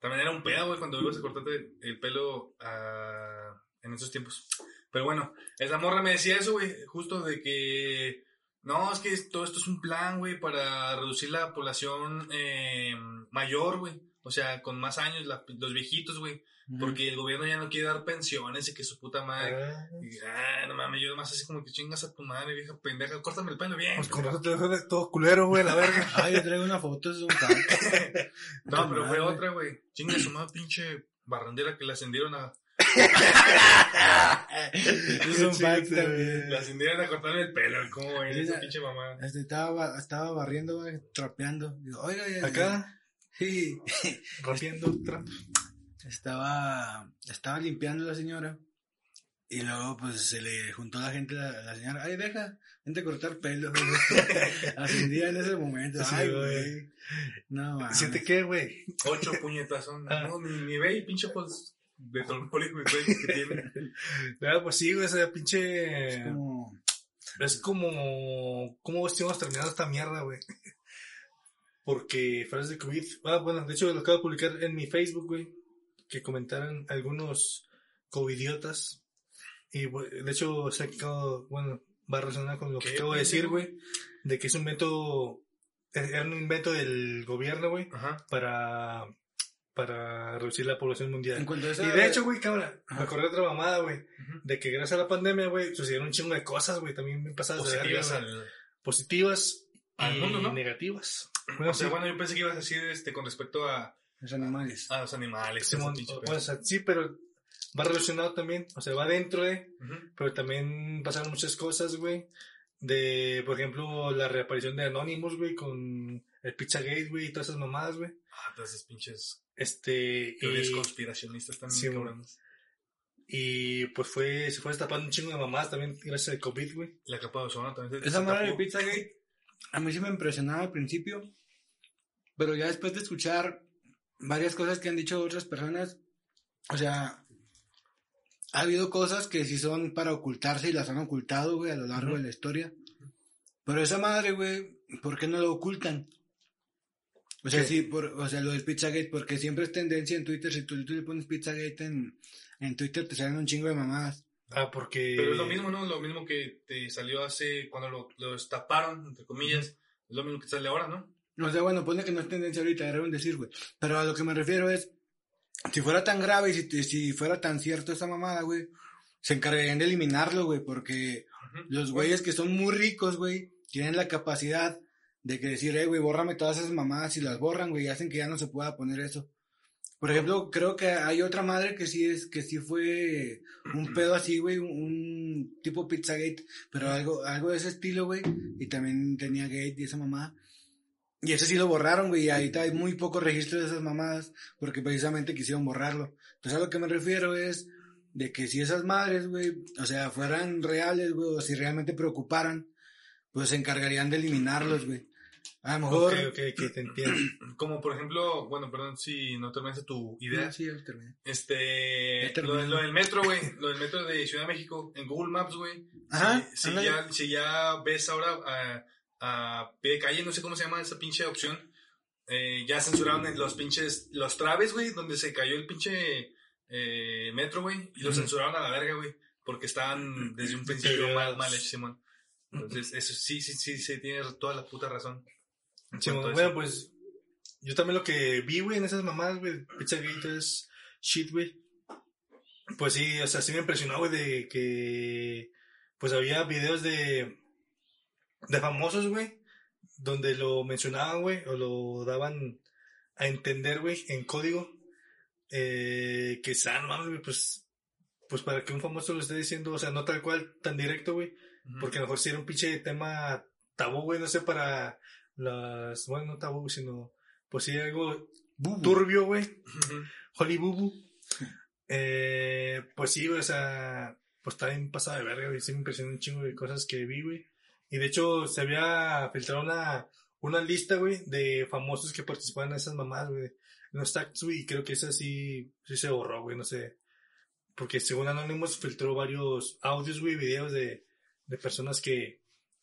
También era un pedo, güey, cuando ibas a cortarte el pelo ah, en esos tiempos. Pero bueno, esa morra me decía eso, güey, justo de que, no, es que todo esto es un plan, güey, para reducir la población eh, mayor, güey. O sea, con más años, la- los viejitos, güey. Porque el gobierno ya no quiere dar pensiones y que su puta madre. Ah, Y, ah, no mames, yo además así como que chingas a tu madre, vieja pendeja, córtame el pelo bien. Pues con razón te dejó de todo culero, güey, la verga. Ay, yo traigo una foto, es un. No, pero fue otra, güey. Chinga su madre, pinche barrandera que la ascendieron a. es un Sí, también. La ascendieron a cortarme el pelo. ¿Cómo Sí, esa pinche mamá? Este, estaba, ba- estaba barriendo, güey, trapeando. Digo, oiga, ya- Acá, Sí. rapiendo trap. estaba, estaba limpiando la señora. Y luego, pues, se le juntó la gente a la, la señora. Ay, deja, vente a cortar pelo. Ascendía en ese momento. Sí, Ay, güey. No, mames. ¿Siente qué, güey? Ocho puñetazos. Ah. No, ni, ni ve y pinche pues de güey que tiene. Ah, pues sí, güey, esa pinche... Es como... Es como... ¿Cómo estamos terminando esta mierda, güey? Porque frases de COVID... Ah, bueno, de hecho lo acabo de publicar en mi Facebook, güey. Que comentaran algunos covidiotas. Y, de hecho, se ha quedado... Bueno, va a relacionar con lo que ¿Qué, acabo de decir, güey. De que es un invento... Era un invento del gobierno, güey. Ajá. Para... Para reducir la población mundial. En cuanto a Y de hecho, güey, cámara, me acordé de otra mamada, güey. De que gracias a la pandemia, güey, sucedieron un chingo de cosas, güey, también bien pasadas de Positivas verga, güey. al. Positivas Al y mundo, ¿no? negativas. O sea, bueno, yo pensé que ibas a decir este, con respecto a, Los animales. a los animales. Ese pinche o- sea, sí, pero va relacionado también, o sea, va dentro de, Ujú. pero también pasaron muchas cosas, güey. De, por ejemplo, la reaparición de Anonymous, güey, con el Pizzagate, güey, y todas esas mamadas, güey. Ah, todas esas pinches Este, teorías y, conspiracionistas también, Sí, bueno. cabrones. y pues fue, se fue destapando un chingo de mamadas también gracias al COVID, güey. La capa de ozono también se Esa madre de. Pizzagate, a mí sí me impresionaba al principio, pero ya después de escuchar varias cosas que han dicho otras personas, o sea, ha habido cosas que sí son para ocultarse y las han ocultado, güey, a lo largo de la historia. Pero esa madre, güey, ¿por qué no lo ocultan? O sea, ¿Qué? sí, por, o sea, lo del Pizzagate, porque siempre es tendencia en Twitter, si tú, tú le pones Pizzagate en, en Twitter te salen un chingo de mamadas. Ah, porque... Pero es lo mismo, ¿no? Lo mismo que te salió hace, cuando lo, lo destaparon, entre comillas, es lo mismo que sale ahora, ¿no? O sea, bueno, pone que no es tendencia ahorita, era un decir, güey. Pero a lo que me refiero es, si fuera tan grave y si, si fuera tan cierto esa mamada, güey, se encargarían de eliminarlo, güey, porque los güeyes que son muy ricos, güey, tienen la capacidad de que decir, eh, güey, bórrame todas esas mamadas y las borran, güey, y hacen que ya no se pueda poner eso. Por ejemplo, creo que hay otra madre que sí es, que sí fue un pedo así, güey, un, un tipo Pizzagate, pero algo, algo de ese estilo, güey, y también tenía gate y esa mamada. Y ese sí lo borraron, güey, y ahorita hay muy poco registro de esas mamadas, porque precisamente quisieron borrarlo. Entonces a lo que me refiero es de que si esas madres, güey, o sea, fueran reales, güey, o si realmente preocuparan, pues se encargarían de eliminarlos, güey. A lo mejor... Ok, ok, que te entiendo. Como por ejemplo, bueno, perdón si no terminaste tu idea. Sí, ya terminé. Este, Ya terminé. lo, lo del metro, güey, lo del metro de Ciudad de México, en Google Maps, güey. Ajá, Si, ya, si ya ves ahora a, a pie de calle, no sé cómo se llama esa pinche opción. Eh, ya censuraron en los pinches, los traves, güey, donde se cayó el pinche eh, metro, güey, y lo censuraron a la verga, güey, porque estaban desde un principio mal, mal hechos, Simón. Entonces, eso sí, sí, sí, sí, tiene toda la puta razón. Sí, bueno, pues yo también lo que vi, güey, en esas mamadas, güey, Pizzagate es shit, güey. Pues sí, o sea, sí me impresionó, güey, de que pues había videos de de famosos, güey, donde lo mencionaban, güey, o lo daban a entender, güey, en código, eh, que sean, mames, güey, pues, pues para que un famoso lo esté diciendo, o sea, no tal cual, tan directo, güey, porque a lo mejor si era un pinche tema tabú, güey, no sé, para las, bueno, no tabú, sino, pues sí, algo turbio, güey, Ujú. Holly Bubu. Eh, pues sí, o sea, pues está bien pasada de verga, güey, sí me impresionó un chingo de cosas que vi, güey. Y de hecho, se había filtrado una, una lista, güey, de famosos que participaban en esas mamadas, güey, en los tags, güey, y creo que esa sí, sí se borró, güey, no sé. Porque según Anonymous filtró varios audios, güey, videos de, de personas que,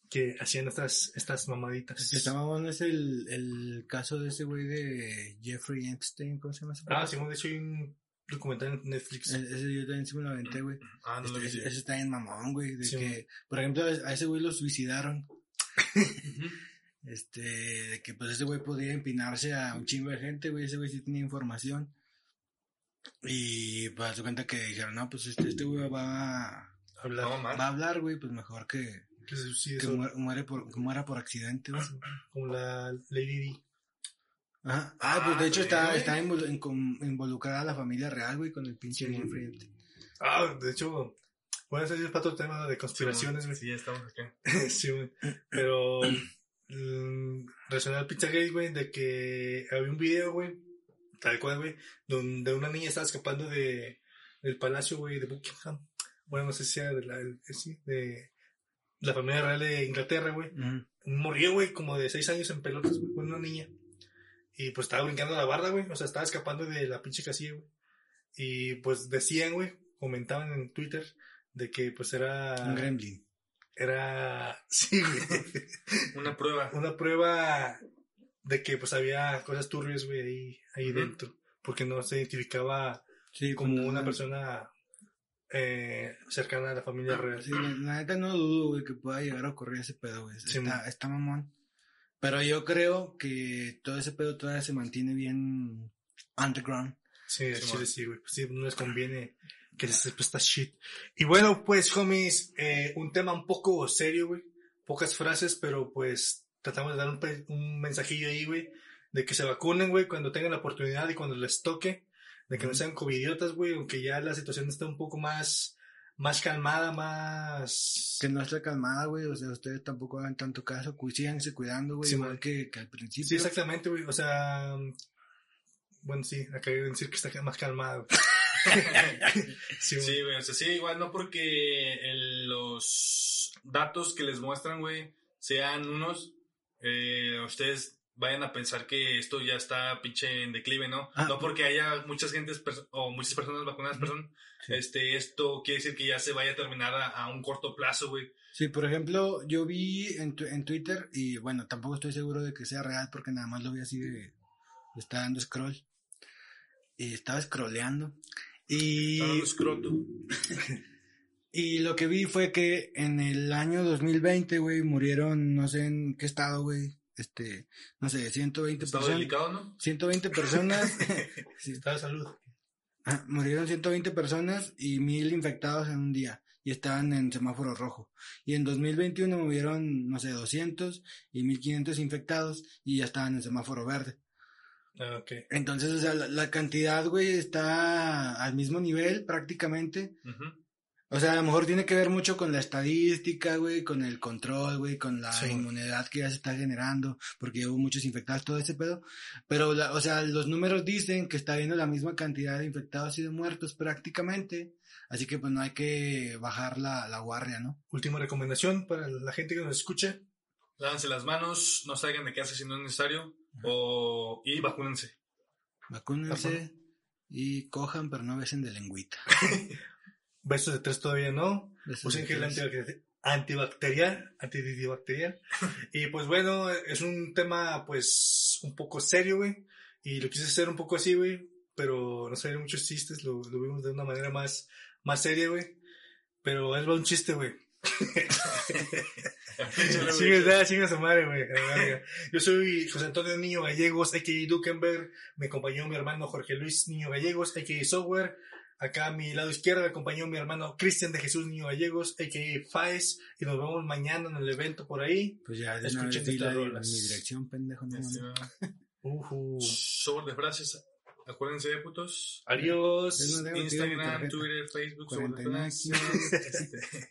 que hacían estas, estas mamaditas. El que está mamón es el, el caso de ese güey de Jeffrey Epstein, ¿cómo se llama ese Ah, sí, de hecho hay un documental en Netflix. E- Ese yo también sí me lo aventé, güey. Ah, no lo Este, vi. ese, está en mamón, güey. De Sí, que, por ejemplo, a ese güey lo suicidaron. Este, de que pues ese güey podía empinarse a un chingo de gente, güey. Ese güey sí tenía información. Y pues se cuenta que dijeron, no, pues este, este güey va, Hablar. Va a hablar, güey, pues mejor que, que se suicide que solo. muera, muere por, que muera por accidente, güey. como la Lady Di. Ajá. Ah, pues de hecho está, está involucrada la familia real, güey, con el pinche Sí. Jeffrey Epstein. Ah, de hecho, bueno, ese es para otro tema de conspiraciones, güey. Sí, ya estamos acá. Sí, güey. Pero, mm, relacionado al Pizzagate, güey, de que había un video, güey, tal cual, güey, donde una niña estaba escapando de, del palacio, güey, de Buckingham. Bueno, no sé si sea de la, el- sí, de la familia real de Inglaterra, güey. Murió, güey, como de seis años en pelotas, güey, con una niña. Y pues estaba brincando la barda, güey. O sea, estaba escapando de la pinche casilla, güey. Y pues decían, güey, comentaban en Twitter de que pues era. Un gremlin. Era. Sí, güey. Una prueba. Una prueba de que pues había cosas turbias, güey, ahí, ahí dentro. Porque no se identificaba Sí, como una persona eh, cercana a la familia real. Sí, la, neta no dudo, güey, que pueda llegar a ocurrir ese pedo, güey. Sí, está, está mamón. Pero yo creo que todo ese pedo todavía se mantiene bien underground. Sí, Sí, chile sí, güey. Sí, no les conviene que se sepa esta shit. Y bueno, pues, homies, eh, un tema un poco serio, güey. Pocas frases, pero pues tratamos de dar un, un mensajillo ahí, güey. De que se vacunen, güey, cuando tengan la oportunidad y cuando les toque. De que no sean covidiotas, güey, aunque ya la situación está un poco más, más calmada, más... Que no esté calmada, güey. O sea, ustedes tampoco hagan tanto caso. Síganse cuidando, güey. Sí, igual que, que al principio. Sí, exactamente, güey. O sea, bueno, sí, acá iba a decir que está más calmada, güey. sí, güey. Sí, güey, o sea, sí, igual no porque el- los datos que les muestran, güey, sean unos, eh, ustedes vayan a pensar que esto ya está pinche en declive, ¿no? Ah. No porque haya muchas gentes o muchas personas vacunadas, Ujú. perdón, Sí. este, esto quiere decir que ya se vaya a terminar a, a un corto plazo, güey. Sí, por ejemplo, yo vi en, tu- en Twitter, y bueno, tampoco estoy seguro de que sea real porque nada más lo vi así de. Estaba dando scroll. Y estaba scrolleando. Y, Está dando escroto. y lo que vi fue que en el año 2020, güey, murieron, no sé en qué estado, güey. Este, no sé, 120 Estado personas. delicado, ¿no? 120 personas. sí, Está de salud. Ah, murieron 120 personas y 1000 infectados en un día y estaban en semáforo rojo. Y en 2021 murieron, no sé, 200 y 1500 infectados y ya estaban en semáforo verde. Ah, ok. Entonces, o sea, la, la cantidad, güey, está al mismo nivel prácticamente. Ujú. O sea, a lo mejor tiene que ver mucho con la estadística, güey, con el control, güey, con la Sí. inmunidad que ya se está generando, porque hubo muchos infectados, todo ese pedo. Pero, la- o sea, los números dicen que está habiendo la misma cantidad de infectados y de muertos prácticamente. Así que, pues, no hay que bajar la, la guardia, ¿no? Última recomendación para la gente que nos escucha. Lávense las manos, no salgan de casa si no es necesario, o, y vacúnense. Vacúnense y cojan, pero no besen de lengüita. Besos de tres todavía no. Usen gel tres. antibacteri- antibacterial, antibacterial. y pues bueno, es un tema pues un poco serio, güey. Y lo quise hacer un poco así, güey. Pero no salieron muchos chistes, lo, lo vimos de una manera más, más seria, güey. Pero es un chiste, güey. Sí, verdad, chinga su madre, güey. Yo soy José Antonio Niño Gallegos, a.k.a. Dukenberg. Me acompañó mi hermano Jorge Luis Niño Gallegos, a.k.a. Software. Acá a mi lado izquierdo me acompañó mi hermano Cristian de Jesús Niño Gallegos, a.k.a. Faes. Y nos vemos mañana en el evento por ahí. Pues ya, Escuchen estas rolas. mi dirección, pendejo. No, Este, no. Ujú. Sobre de frases. Acuérdense de putos. Adiós. Instagram, Twitter, Facebook, sobre de 49 frases.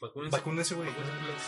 Vacúnense, güey. Vacúnense.